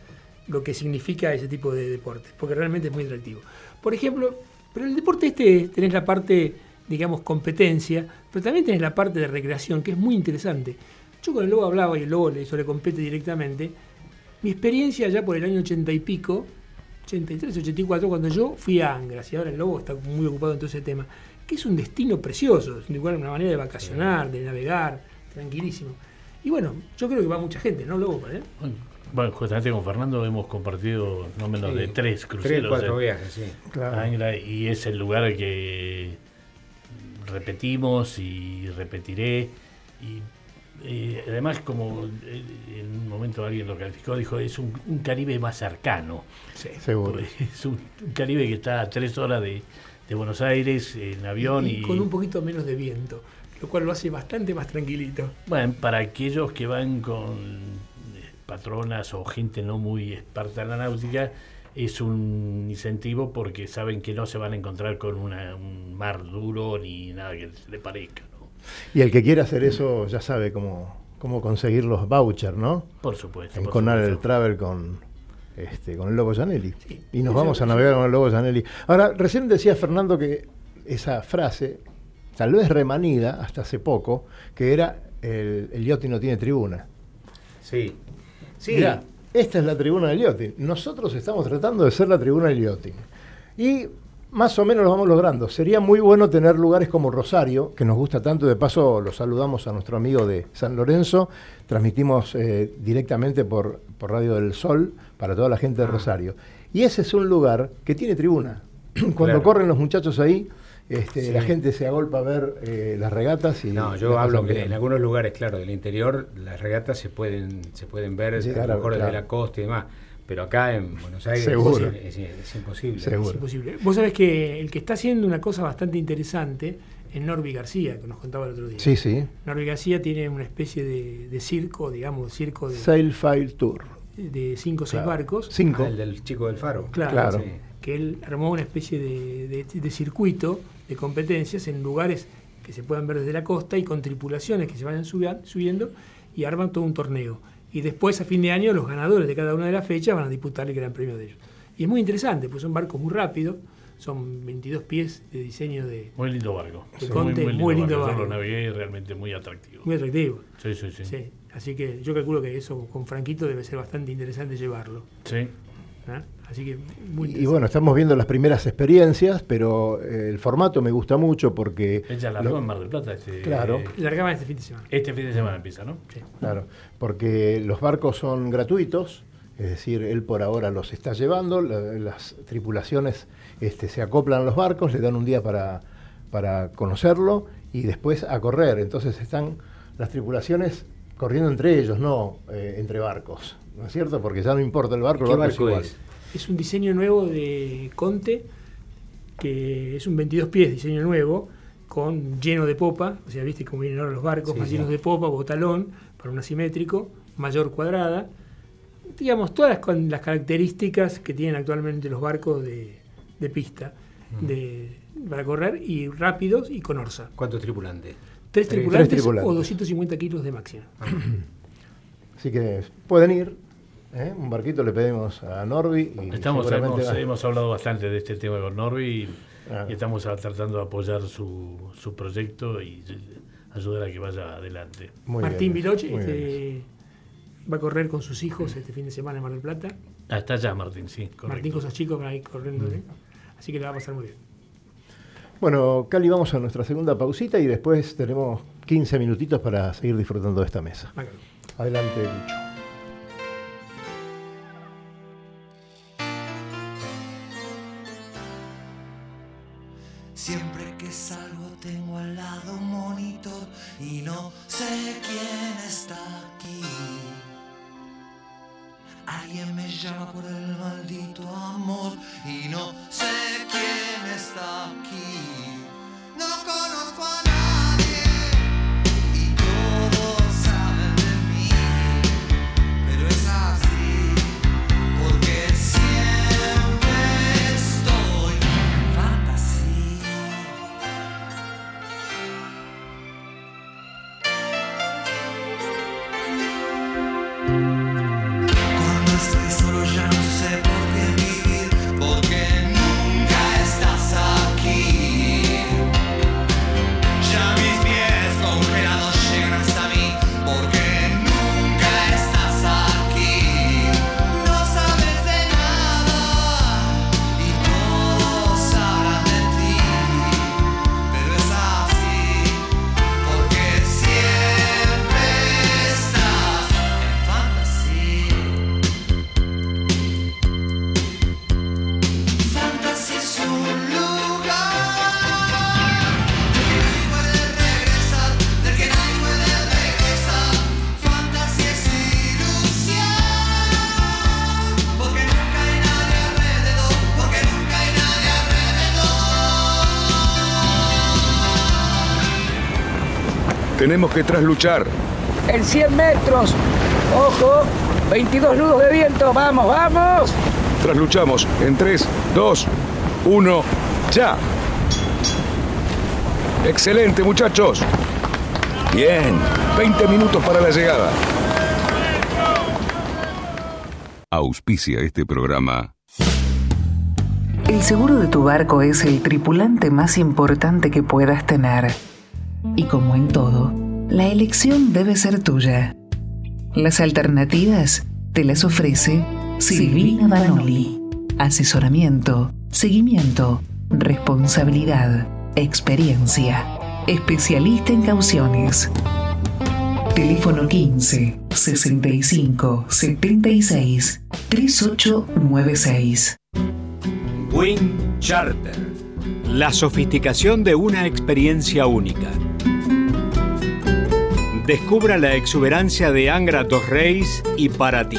lo que significa ese tipo de deportes, porque realmente es muy atractivo. Por ejemplo, pero el deporte este tenés la parte, digamos, competencia, pero también tenés la parte de recreación, que es muy interesante. Yo con el Lobo hablaba y el Lobo le- eso le compete directamente. Mi experiencia ya por el año 80 y pico, 83, 84, cuando yo fui a Angras, y ahora el Lobo está muy ocupado en todo ese tema, que es un destino precioso, es un lugar, una manera de vacacionar, de navegar, tranquilísimo. Y bueno, yo creo que va mucha gente, ¿no, Lobo? ¿Eh? Bueno, justamente con Fernando hemos compartido no menos Sí, de tres Tres, cruceros. cuatro en- viajes, sí. Claro. Angra, y es el lugar que repetimos y repetiré. Y eh, además, como eh, en un momento alguien lo calificó, dijo, es un, un Caribe más cercano. Seguro. Es un, un Caribe que está a tres horas de, de Buenos Aires en avión y, y con un poquito menos de viento, lo cual lo hace bastante más tranquilito. Bueno, para aquellos que van con eh, patronas o gente no muy experta en la náutica, es un incentivo porque saben que no se van a encontrar con una- un mar duro ni nada que se le parezca. Y el que quiera hacer eso ya sabe cómo, cómo conseguir los vouchers, ¿no? Por supuesto. En por Conal el. Travel con, este, con el Lobo Janelli. Sí. Y nos vamos a navegar con el Lobo Janelli. Ahora, recién decía Fernando que esa frase, tal vez remanida hasta hace poco, que era el, el no tiene tribuna. Sí. Sí. Mirá, esta es la tribuna del yachting. Nosotros estamos tratando de ser la tribuna del yachting. Y más o menos lo vamos logrando. Sería muy bueno tener lugares como Rosario, que nos gusta tanto. De paso, lo saludamos a nuestro amigo de San Lorenzo. Transmitimos eh, directamente por, por Radio del Sol para toda la gente Ah. de Rosario. Y ese es un lugar que tiene tribuna. Cuando Claro. corren los muchachos ahí, este, Sí. la gente se agolpa a ver eh, las regatas. Y No, yo hablo que bien. en algunos lugares, claro, del interior, las regatas se pueden, se pueden ver Sí, a lo mejor desde claro. la costa y demás. Pero acá en Buenos Aires Seguro. Es, es- es imposible. Seguro. Es imposible. Vos sabés que el que está haciendo una cosa bastante interesante es Norby García, que nos contaba el otro día. Sí, sí. Norby García tiene una especie de, de circo, digamos, circo de, Sail File Tour. de cinco o seis barcos. Cinco. Ah, el del chico del faro. Claro, Claro. Sí. que él armó una especie de, de- de circuito de competencias en lugares que se puedan ver desde la costa y con tripulaciones que se vayan subiendo y arman todo un torneo. Y después, a fin de año, los ganadores de cada una de las fechas van a disputar el gran premio de ellos. Y es muy interesante, pues son barcos muy rápidos, son 22 pies de diseño de Muy lindo barco. De Conte, muy lindo Yo barco. lo navegué realmente muy atractivo. muy atractivo. Sí, sí, sí. Sí. Así que yo calculo que eso con Franquito debe ser bastante interesante llevarlo. Sí. ¿eh? Así que muy Y bueno, estamos viendo las primeras experiencias, pero eh, el formato me gusta mucho porque... Ella largó lo- en Mar del Plata este, Claro. Largaban este fin de semana. este fin de semana empieza, ¿no? Sí. Claro, porque los barcos son gratuitos, es decir, él por ahora los está llevando, la- las tripulaciones este, se acoplan a los barcos, le dan un día para, para conocerlo y después a correr. Entonces están las tripulaciones corriendo entre ellos, no eh, entre barcos, ¿no es cierto? Porque ya no importa el barco, el ¿Qué barco, barco igual. es? Es un diseño nuevo de Conte, que es un 22 pies, diseño nuevo, con lleno de popa, o sea, viste cómo vienen ahora los barcos, Sí, más sí. llenos de popa, botalón, para un asimétrico, mayor cuadrada. Digamos, todas las, con las características que tienen actualmente los barcos de, de pista Mm. de, para correr y rápidos y con orza. ¿Cuántos tripulantes? Tres Tres tripulantes, tripulantes. o 250 kilos de máxima. Así que pueden ir, ¿eh? un barquito le pedimos a Norby. Y Estamos, hemos, va. hemos hablado bastante de este tema con Norby y, Ah. y estamos tratando de apoyar su, su proyecto y eh, ayudar a que vaya adelante. Muy Martín Viloche este, va a correr con sus hijos este fin de semana en Mar del Plata. Ah, está allá Martín, sí, correcto. Martín con sus chicos van a ir corriendo. ¿eh? Así que le va a pasar muy bien. Bueno, Cali, vamos a nuestra segunda pausita y después tenemos 15 minutitos para seguir disfrutando de esta mesa. Adelante, Lucho. Tenemos que trasluchar. En 100 metros. Ojo. 22 nudos de viento. Vamos, vamos. Trasluchamos en 3, 2, 1, ya. Excelente, muchachos. Bien, 20 minutos para la llegada. Auspicia este programa. El seguro de tu barco es el tripulante más importante que puedas tener. Y como en todo, la elección debe ser tuya. Las alternativas te las ofrece Silvina Banoli. Asesoramiento, seguimiento, responsabilidad, experiencia. Especialista en cauciones. Teléfono 15 65 76 3896. Wing Charter. La sofisticación de una experiencia única. Descubra la exuberancia de Angra Dos Reis y para ti.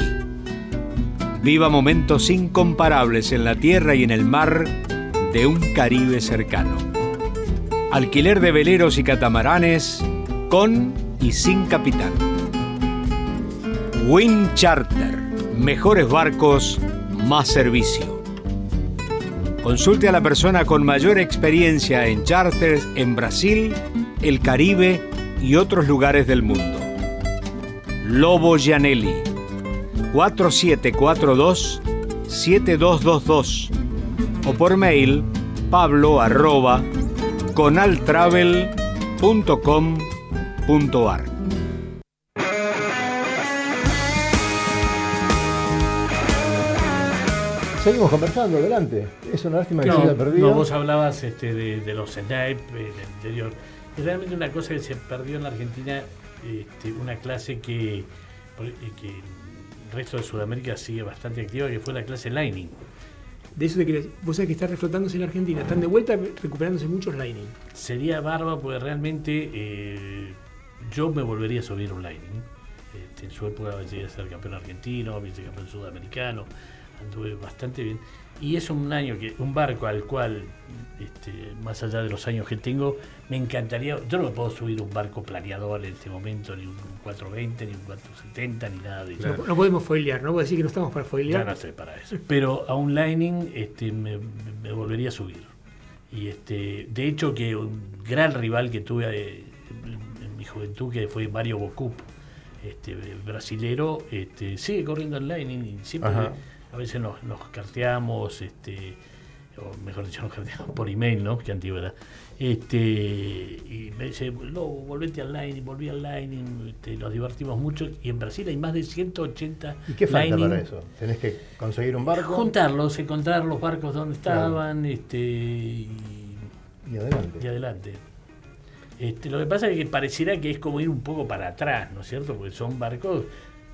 Viva momentos incomparables en la tierra y en el mar de un Caribe cercano. Alquiler de veleros y catamaranes con y sin capitán. Wing Charter. Mejores barcos, más servicio. Consulte a la persona con mayor experiencia en charters en Brasil, el Caribe y otros lugares del mundo. Lobo Gianelli 4742-7222 o por mail pablo arroba conaltravel.com.ar Seguimos conversando, adelante. Es una lástima que se No, haya perdido. no, vos hablabas este, de, de los snipe en el interior. Es realmente una cosa que se perdió en la Argentina, este, una clase que, eh, que el resto de Sudamérica sigue bastante activa, que fue la clase Lightning. De eso te quería decir. Vos sabés que está reflotándose en la Argentina. Están de vuelta recuperándose muchos Lightning. Sería barba porque realmente eh, yo me volvería a subir un Lightning. Este, en su época llegué a ser campeón argentino, vicecampeón sudamericano, anduve bastante bien. Y es un año que, un barco al cual, este, más allá de los años que tengo, me encantaría. Yo no me puedo subir un barco planeador en este momento, ni un 420, ni un 470, ni nada de eso. No, no podemos foilear, no voy a decir que no estamos para Ya foilear. no estoy para eso. Pero a un Lightning este, me, me volvería a subir. Y este, de hecho que un gran rival que tuve eh, en mi juventud, que fue Mario Bocup, este, brasilero, este, sigue corriendo en Lightning y siempre Ajá. A veces nos, nos carteamos, este, o mejor dicho, nos carteamos por email, ¿no? Que antigüedad. Este, y me dice, Lobo, volvete al Lightning, volví al Lightning, este, nos divertimos mucho. Y en Brasil hay más de 180 ¿Y qué falta para eso? ¿Tenés que conseguir un barco? Juntarlos, encontrar los barcos donde Claro. estaban este, y, Y adelante. y adelante. Este, lo que pasa es que pareciera que es como ir un poco para atrás, ¿no es cierto? Porque son barcos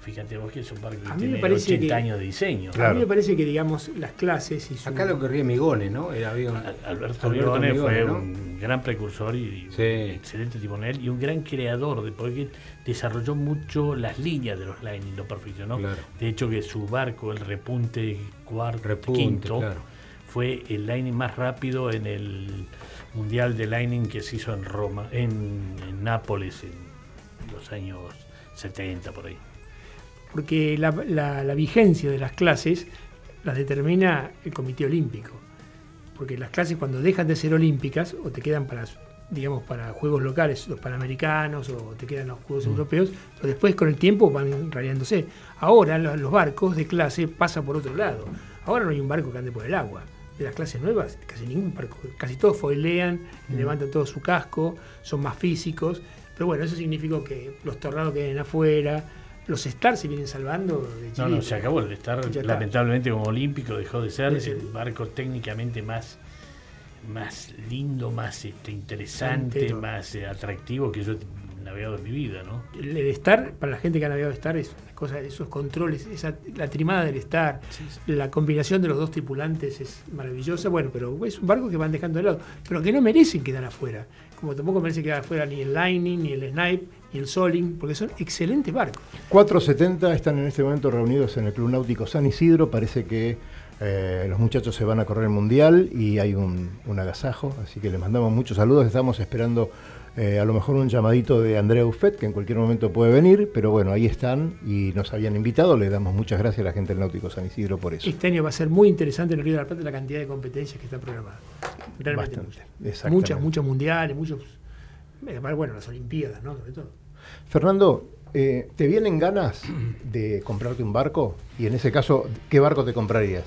Fíjate vos que es un barco que tiene parece 80 que- años de diseño. A mí me parece que, digamos, las clases y su... Acá lo corría Migones, ¿no? Era, había un- Alberto, Alberto Migone Migone, fue ¿no? un gran precursor y Sí. un excelente timonel y un gran creador de porque desarrolló mucho las líneas de los Lightning, lo perfeccionó. Claro. De hecho que su barco, el repunte cuarto, Repunte, quinto, claro. fue el Lightning más rápido en el mundial de Lightning que se hizo en Roma, en, en Nápoles en los años 70 por ahí. Porque la, la- la vigencia de las clases las determina el Comité Olímpico. Porque las clases cuando dejan de ser olímpicas o te quedan para, digamos, para juegos locales, los panamericanos o te quedan los juegos europeos, pero después con el tiempo van radiándose. Ahora lo- los barcos de clase pasan por otro lado. Ahora no hay un barco que ande por el agua. De las clases nuevas, casi ningún barco, casi todos foilean, levantan todo su casco, son más físicos. Pero bueno, eso significó que los tornados queden afuera, los stars se vienen salvando de No, no, se acabó el está. lamentablemente como olímpico dejó de ser el barco técnicamente más más lindo, más este, interesante, Santero. más eh, atractivo que yo he navegado en mi vida, ¿no? El, el Star, para la gente que ha navegado Star, es una cosa, esos controles, esa, la trimada del Star, la combinación de los dos tripulantes es maravillosa. Bueno, pero es un barco que van dejando de lado, pero que no merecen quedar afuera. Como tampoco merece quedar afuera ni el Lightning, ni el Snipe, ni el Soling, porque son excelentes barcos. 470 están en este momento reunidos en el Club Náutico San Isidro. Parece que eh, los muchachos se van a correr el mundial y hay un, un agasajo, así que les mandamos muchos saludos. Estamos esperando eh, a lo mejor un llamadito de Andrea Uffet, que en cualquier momento puede venir, pero bueno, ahí están y nos habían invitado. Le damos muchas gracias a la gente del Náutico San Isidro por eso. Este año va a ser muy interesante en el Río de la Plata la cantidad de competencias que están programadas. Realmente Bastante, muchas. Muchas, muchos mundiales, muchos. Además, bueno, las Olimpiadas, ¿no? Sobre todo. Fernando, eh, ¿te vienen ganas de comprarte un barco? Y en ese caso, ¿qué barco te comprarías?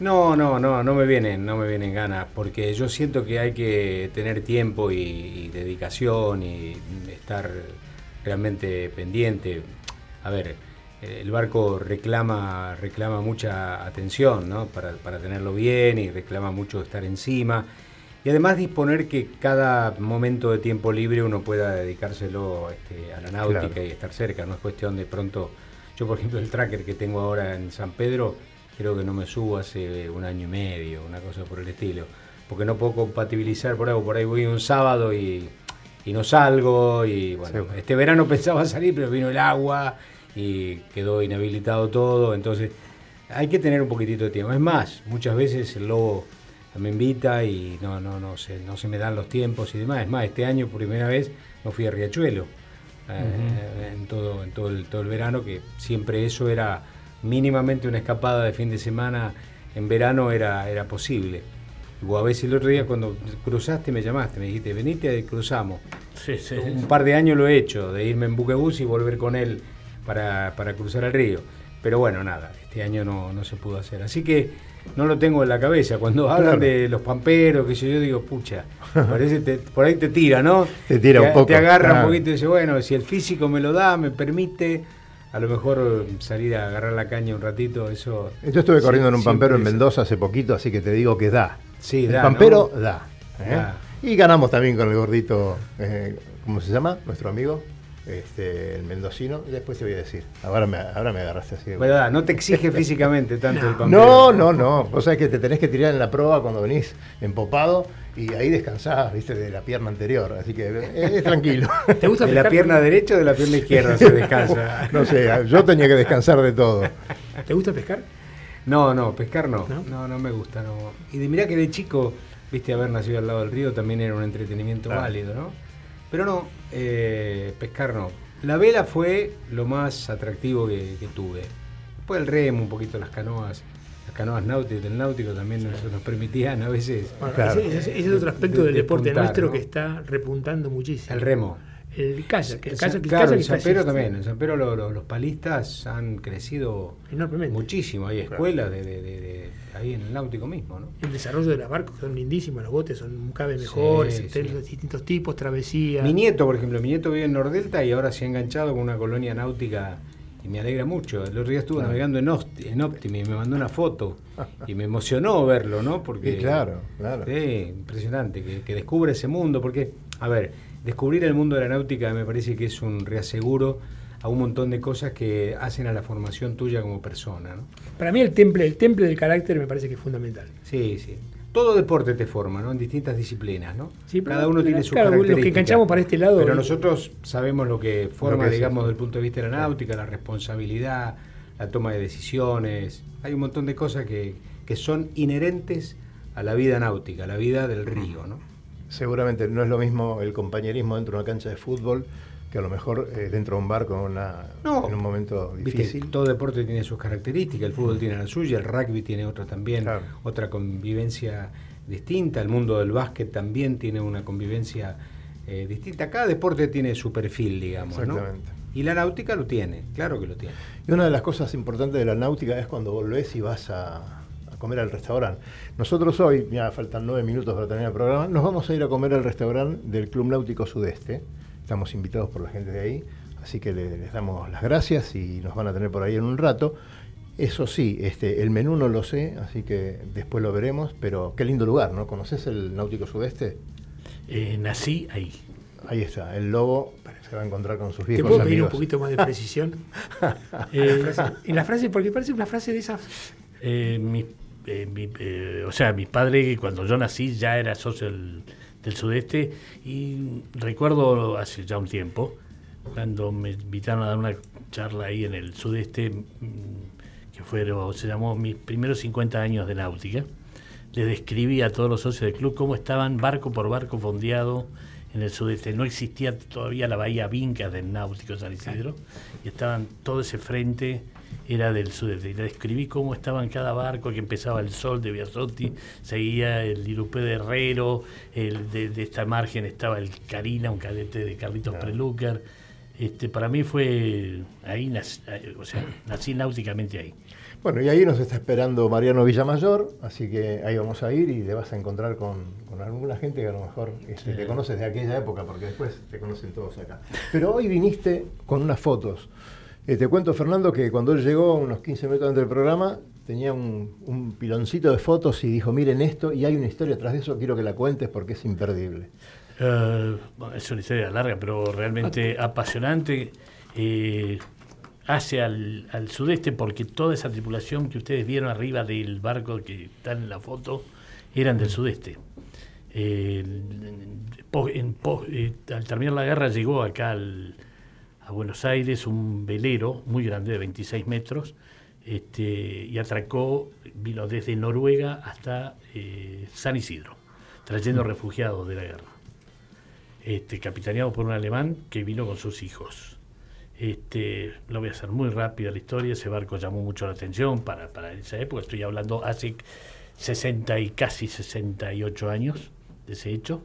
No, no, no, no me vienen, no me vienen ganas, porque yo siento que hay que tener tiempo y, y dedicación y estar realmente pendiente. A ver, el barco reclama, reclama mucha atención, ¿no? Para, para tenerlo bien y reclama mucho estar encima. Y además disponer que cada momento de tiempo libre uno pueda dedicárselo este, a la náutica Claro. y estar cerca. No es cuestión de pronto. Yo, por ejemplo, el tracker que tengo ahora en San Pedro, creo que no me subo hace un año y medio, una cosa por el estilo. Porque no puedo compatibilizar por ahí, por ahí voy un sábado y, y no salgo. Y bueno, Sí. este verano pensaba salir, pero vino el agua y quedó inhabilitado todo. Entonces, hay que tener un poquitito de tiempo. Es más, muchas veces el lobo me invita y no, no, no, se, no se me dan los tiempos y demás. Es más, este año por primera vez no fui a Riachuelo eh, en, todo, en todo, el, todo el verano, que siempre eso era mínimamente una escapada de fin de semana en verano era, era posible. O a veces el otro día cuando cruzaste me llamaste, me dijiste, venite, cruzamos. Sí, sí. Un par de años lo he hecho, de irme en buquebús y volver con él para, para cruzar el río. Pero bueno, nada, este año no, no se pudo hacer. Así que no lo tengo en la cabeza. Cuando hablan Claro. de los pamperos, que yo, yo digo, pucha, parece te- por ahí te tira, ¿no? Te tira un poco, Te agarra claro. un poquito y dice, bueno, si el físico me lo da, me permite, a lo mejor salir a agarrar la caña un ratito, eso... Yo estuve sí, corriendo en un pampero en Mendoza hace poquito, así que te digo que da. Sí, el da, pampero ¿no? da. ¿eh? Da. Y ganamos también con el gordito, eh, ¿cómo se llama? Nuestro amigo, este, el mendocino. Y después te voy a decir. Ahora me, ahora me agarraste así. da, no te exige físicamente tanto el pampero. No, no, no. Vos sabés que te tenés que tirar en la prueba cuando venís empopado y ahí descansás, viste, de la pierna anterior. Así que es, es tranquilo. ¿Te gusta ¿De la pierna con- derecha o de la pierna izquierda se descansa? no sé, yo tenía que descansar de todo. ¿Te gusta pescar? No, no, pescar no. ¿No? No, no, me gusta. No. Y de mirá que de chico, viste, haber nacido al lado del río también era un entretenimiento Claro. válido, ¿no? Pero no, eh, pescar no. La vela fue lo más atractivo que, que tuve. Después el remo, un poquito las canoas, las canoas náuticas del náutico también nos, nos permitían a veces Bueno, Claro. ese, es otro aspecto De- del deporte nuestro ¿no? que está repuntando muchísimo. el remo. El kayak. El kayak, el claro, kayak en San Pedro también. En San Pedro lo- lo- los palistas han crecido Enormemente. muchísimo. Hay escuelas de, de- de- de- ahí en el náutico mismo, ¿no? El desarrollo de los barcos son lindísimos, los botes son cada vez mejores, Sí, sí. distintos tipos, travesías. Mi nieto, por ejemplo, mi nieto vive en Nordelta y ahora se ha enganchado con una colonia náutica y me alegra mucho. El otro día estuvo navegando en, Osti- en Optimi y me mandó una foto y me emocionó verlo, ¿no? Porque, Y claro, claro. Sí, impresionante, que, que descubre ese mundo, porque, a ver, descubrir el mundo de la náutica me parece que es un reaseguro a un montón de cosas que hacen a la formación tuya como persona. ¿no? Para mí el temple, el temple del carácter me parece que es fundamental. Sí, sí. Todo deporte te forma, ¿no? En distintas disciplinas, ¿no? Sí, pero- Cada uno tiene su claro, los que enganchamos para este lado- Pero nosotros sabemos lo que forma, Lo que es digamos, desde el punto de vista de la náutica, la responsabilidad, la toma de decisiones. Hay un montón de cosas que, que son inherentes a la vida náutica, a la vida del río, ¿no? Seguramente no es lo mismo el compañerismo dentro de una cancha de fútbol que a lo mejor eh, dentro de un bar con una, No. en un momento Viste, difícil. todo deporte tiene sus características, el fútbol tiene la suya, el rugby tiene otra también, Claro. otra convivencia distinta, el mundo del básquet también tiene una convivencia eh, distinta. Cada deporte tiene su perfil, digamos, ¿no? Exactamente. Y la náutica lo tiene, claro que lo tiene. Y una de las cosas importantes de la náutica es cuando volvés y vas a comer al restaurante. Nosotros hoy, ya faltan nueve minutos para terminar el programa, nos vamos a ir a comer al restaurante del Club Náutico Sudeste. Estamos invitados por la gente de ahí, así que le- les damos las gracias y nos van a tener por ahí en un rato. Eso sí, este, el menú no lo sé, así que después lo veremos, pero qué lindo lugar, ¿no? ¿Conoces el Náutico Sudeste? Eh, nací ahí. Ahí está, el lobo se va a encontrar con sus ¿Te viejos puedo pedir un amigos. poquito más de precisión? Eh, en la frase, porque parece una frase de esas. Eh, mi- eh, eh, o sea, mi padre cuando yo nací ya era socio del, del sudeste y recuerdo hace ya un tiempo cuando me invitaron a dar una charla ahí en el sudeste mm, que fueron, se llamó mis primeros 50 años de náutica. Le describí a todos los socios del club cómo estaban barco por barco fondeado en el sudeste. No existía todavía la bahía Vincas del náutico San Isidro y estaban todo ese frente era del sudeste. Y le describí cómo estaba en cada barco, que empezaba el sol de Biasotti, seguía el Irupé de Herrero, el de, de esta margen estaba el Carina, un cadete de Carlitos Prelucar. Este, para mí fue ahí, nac- o sea, nací náuticamente ahí. Bueno, y ahí nos está esperando Mariano Villamayor, así que ahí vamos a ir y te vas a encontrar con, con alguna gente que a lo mejor este, te conoces de aquella época, porque después te conocen todos acá. Pero hoy viniste con unas fotos. Eh, te cuento, Fernando, que cuando él llegó, unos 15 metros antes del programa, tenía un, un piloncito de fotos y dijo, miren esto, y hay una historia atrás de eso, quiero que la cuentes porque es imperdible. Bueno, es una historia larga, pero realmente apasionante. eh, hacia al, al sudeste, porque toda esa tripulación que ustedes vieron arriba del barco que está en la foto eran del sudeste. Eh, en al terminar la guerra llegó acá al- a Buenos Aires un velero muy grande de 26 metros este, y atracó, vino desde Noruega hasta eh, San Isidro, trayendo refugiados de la guerra este, capitaneado por un alemán que vino con sus hijos. Este, lo voy a hacer muy rápida la historia, ese barco llamó mucho la atención para, para esa época, estoy hablando hace 60 y casi 68 años de ese hecho,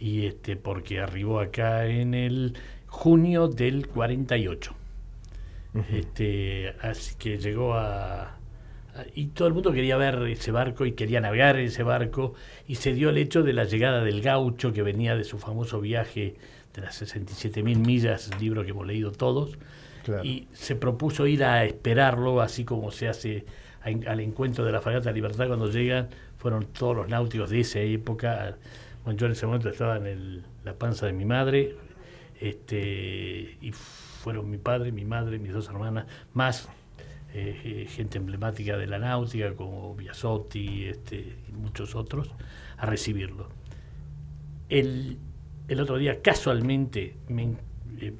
y este, porque arribó acá en el junio del 48. Este, así que llegó a- Y todo el mundo quería ver ese barco y quería navegar en ese barco. Y se dio el hecho de la llegada del gaucho que venía de su famoso viaje de las 67.000 millas, libro que hemos leído todos. Claro. Y se propuso ir a esperarlo, así como se hace a- al encuentro de la Fragata Libertad cuando llegan. Fueron todos los náuticos de esa época. Bueno, yo en ese momento estaba en el- la panza de mi madre. Este, y fueron mi padre, mi madre, mis dos hermanas, más eh, eh, gente emblemática de la náutica como Biasotti este, y muchos otros, a recibirlo. El, el otro día, casualmente, me en- eh,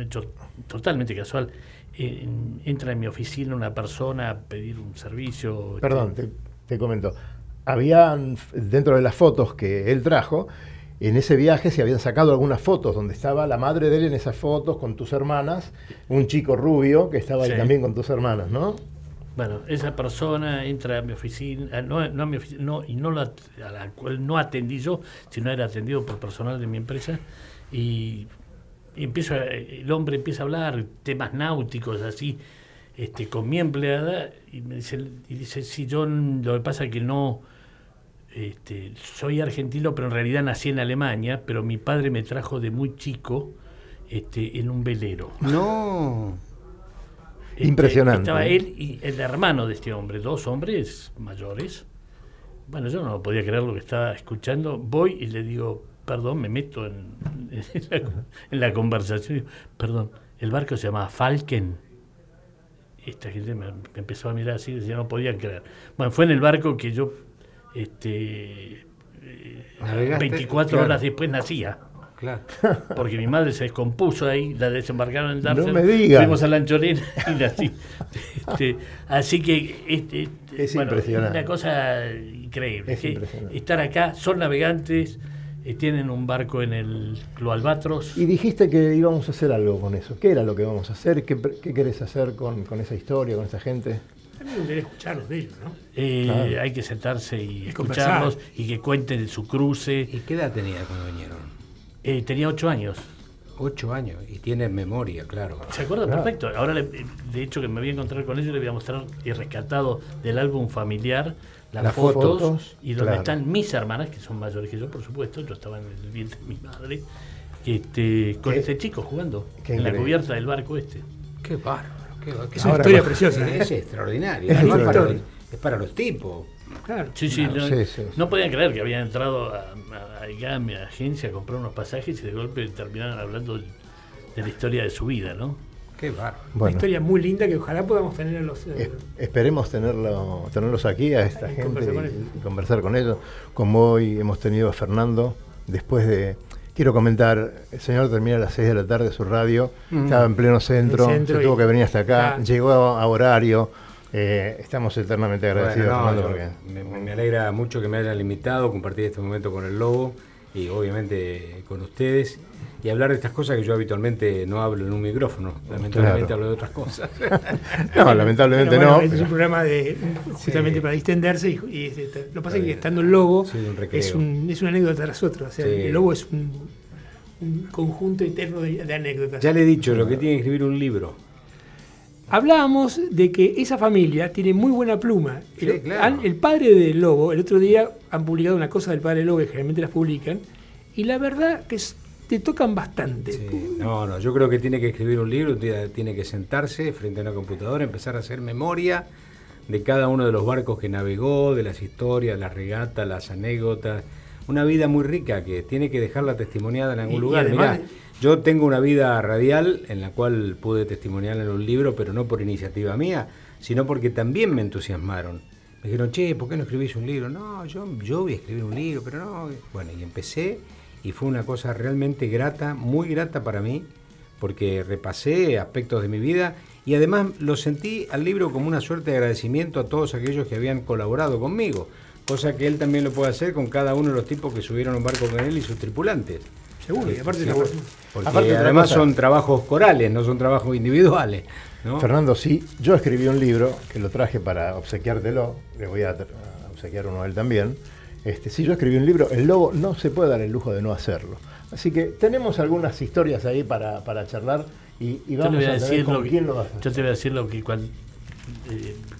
hecho totalmente casual, en- entra en mi oficina una persona a pedir un servicio. este, Perdón, te, te comento. Habían, dentro de las fotos que él trajo, en ese viaje se habían sacado algunas fotos donde estaba la madre de él en esas fotos con tus hermanas, un chico rubio que estaba ahí también con tus hermanas, ¿no? Bueno, esa persona entra a mi oficina, ah, no, no a mi oficina, no, y no la, a la cual no atendí yo, sino era atendido por personal de mi empresa, y, y empiezo a- el hombre empieza a hablar temas náuticos así, este, con mi empleada, y me dice, y dice, si yo lo que pasa es que no, este, soy argentino, pero en realidad nací en Alemania, pero mi padre me trajo de muy chico este, en un velero. No. Este, Impresionante, Estaba él y el hermano de este hombre, dos hombres mayores. Bueno, yo no podía creer lo que estaba escuchando. Voy y le digo, perdón, me meto en, en la, en la conversación. Perdón, el barco se llamaba Falken. Esta gente me, me empezó a mirar así, decía, no podían creer. Bueno, fue en el barco que yo, este, eh, Navegaste, 24 claro. horas después nacía. Claro. Porque mi madre se descompuso ahí, la desembarcaron en Darfur. me digas. Fuimos a la Anchorena y nací. Este, así que este, Es bueno, impresionante. una cosa increíble. Es que impresionante. Estar acá, son navegantes, eh, tienen un barco en el Club Albatros. Y dijiste que íbamos a hacer algo con eso. ¿Qué era lo que íbamos a hacer? ¿Qué, qué querés hacer con, con esa historia, con esa gente? A mí me gustaría escucharlos de ellos, ¿no? Eh, Claro. Hay que sentarse y, Y conversar. escucharlos y que cuenten su cruce. ¿Y qué edad tenía cuando vinieron? Eh, tenía ocho años. Ocho años. Y tiene memoria, claro. ¿Se acuerda? Claro. Perfecto. Ahora, le- de hecho, que me voy a encontrar con ellos, le voy a mostrar y rescatado del álbum familiar las, Las fotos, fotos, y donde claro. están mis hermanas, que son mayores que yo, por supuesto. Yo estaba en el vientre de mi madre, este, con Qué- este chico jugando qué en la cubierta del barco este. Qué bárbaro. Qué, qué- Es una Ahora, historia preciosa. ¿eh? Es extraordinario. Es para los- es para los tipos. Claro. Sí, sí, Claro, no, sí, sí, sí. no podían creer que habían entrado a, a- a mi agencia a comprar unos pasajes y de golpe terminaron hablando de la historia de su vida, ¿no? Qué bárbaro. Una Bueno, historia muy linda que ojalá podamos tener en los. eh, es- esperemos tenerlo, tenerlos aquí a esta Y gente conversar con y, ellos. y conversar con ellos. Como hoy hemos tenido a Fernando, después de... Quiero comentar, el señor termina a las 6 de la tarde su radio, estaba en pleno centro, centro se tuvo y- que venir hasta acá, llegó a, horario. eh, estamos eternamente agradecidos, Bueno, no, Fernando, yo- porque me, me- me alegra mucho que me hayan limitado, compartir este momento con el Lobo y obviamente con ustedes y hablar de estas cosas que yo habitualmente no hablo en un micrófono. Lamentablemente Claro. hablo de otras cosas. no, lamentablemente bueno, no. Es un programa de justamente Sí. para distenderse y, y, este, lo que pasa es que estando el lobo Sí, un recreo. es, un, es una anécdota tras otra. O sea, Sí. el lobo es un, un conjunto eterno de, de anécdotas. ya le he dicho, lo que tiene que escribir un libro. Hablábamos de que esa familia tiene muy buena pluma. Claro. el padre del lobo, el otro día han publicado una cosa del padre del lobo que generalmente las publican, y la verdad que es- te tocan bastante. Sí, no, no, yo creo que tiene que escribir un libro, tiene que sentarse frente a una computadora, empezar a hacer memoria de cada uno de los barcos que navegó, de las historias, las regatas, las anécdotas. Una vida muy rica que tiene que dejarla testimoniada en algún Y- y lugar. además- Mirá, yo tengo una vida radial en la cual pude testimoniar en un libro, pero no por iniciativa mía, sino porque también me entusiasmaron. Me dijeron, che, ¿por qué no escribís un libro? No, yo, yo voy a escribir un libro, pero no. Bueno, y empecé y fue una cosa realmente grata, muy grata para mí, porque repasé aspectos de mi vida y además lo sentí al libro como una suerte de agradecimiento a todos aquellos que habían colaborado conmigo, cosa que él también lo puede hacer con cada uno de los tipos que subieron a un barco con él y sus tripulantes. Seguro, y aparte Seguro. Porque Aparte además cosa. son trabajos corales, no son trabajos individuales. ¿no? Fernando, sí, yo escribí un libro que lo traje para obsequiártelo, le voy a obsequiar uno a él también. Este, si yo escribí un libro, el lobo no se puede dar el lujo de no hacerlo. Así que tenemos algunas historias ahí para, para charlar y, y Yo vamos le voy a, a ver decir con lo que, quién lo vas a hacer. yo te voy a decir lo que cuando,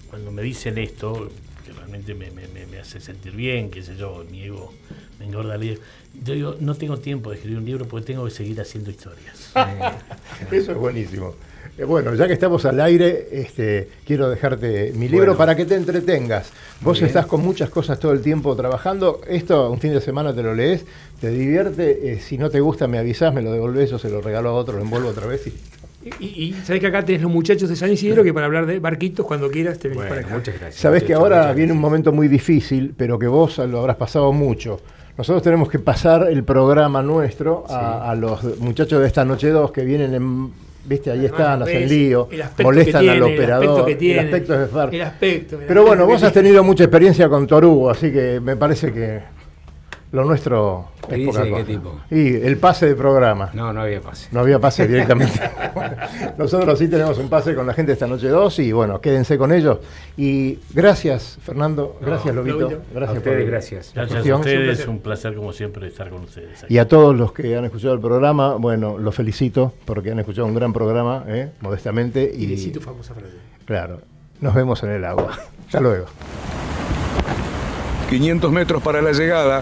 cuando me dicen esto, que realmente me, me- me- me hace sentir bien, qué sé yo, mi ego me engorda el. Yo digo, no tengo tiempo de escribir un libro porque tengo que seguir haciendo historias. Eso es buenísimo. Eh, Bueno, ya que estamos al aire, este, quiero dejarte mi libro Bueno. para que te entretengas. Vos bien. estás con muchas cosas todo el tiempo trabajando. Esto un fin de semana te lo lees, te divierte. eh, si no te gusta, me avisás, me lo devolvés, yo se lo regalo a otro, lo envuelvo otra vez. Y... Y, y sabés que acá tenés los muchachos de San Isidro que para hablar de barquitos, cuando quieras, te venís Bueno, para acá. muchas gracias. Sabés que muchachos, ahora viene un momento muy difícil, pero que vos lo habrás pasado mucho. Nosotros tenemos que pasar el programa nuestro a, a los muchachos de esta noche 2 que vienen en. Viste, ahí están, hacen lío, molestan al el operador. aspecto que tiene, el aspecto es el aspecto, el Pero bueno, vos has tenido mucha experiencia con Torugo, así que me parece que lo nuestro ¿Qué es poca de qué tipo? Y el pase de programa. No, no había pase. No había pase directamente. Nosotros sí tenemos un pase con la gente esta noche 2 y bueno, quédense con ellos. Y gracias, Fernando. Gracias, No, Lobito. Gracias A ustedes, por- gracias. Gracias a ustedes, placer. un placer como siempre estar con ustedes. aquí. Y a todos los que han escuchado el programa, bueno, los felicito porque han escuchado un gran programa, ¿eh? modestamente. Y Y, tu famosa frase. claro, nos vemos en el agua. Hasta luego. 500 metros para la llegada.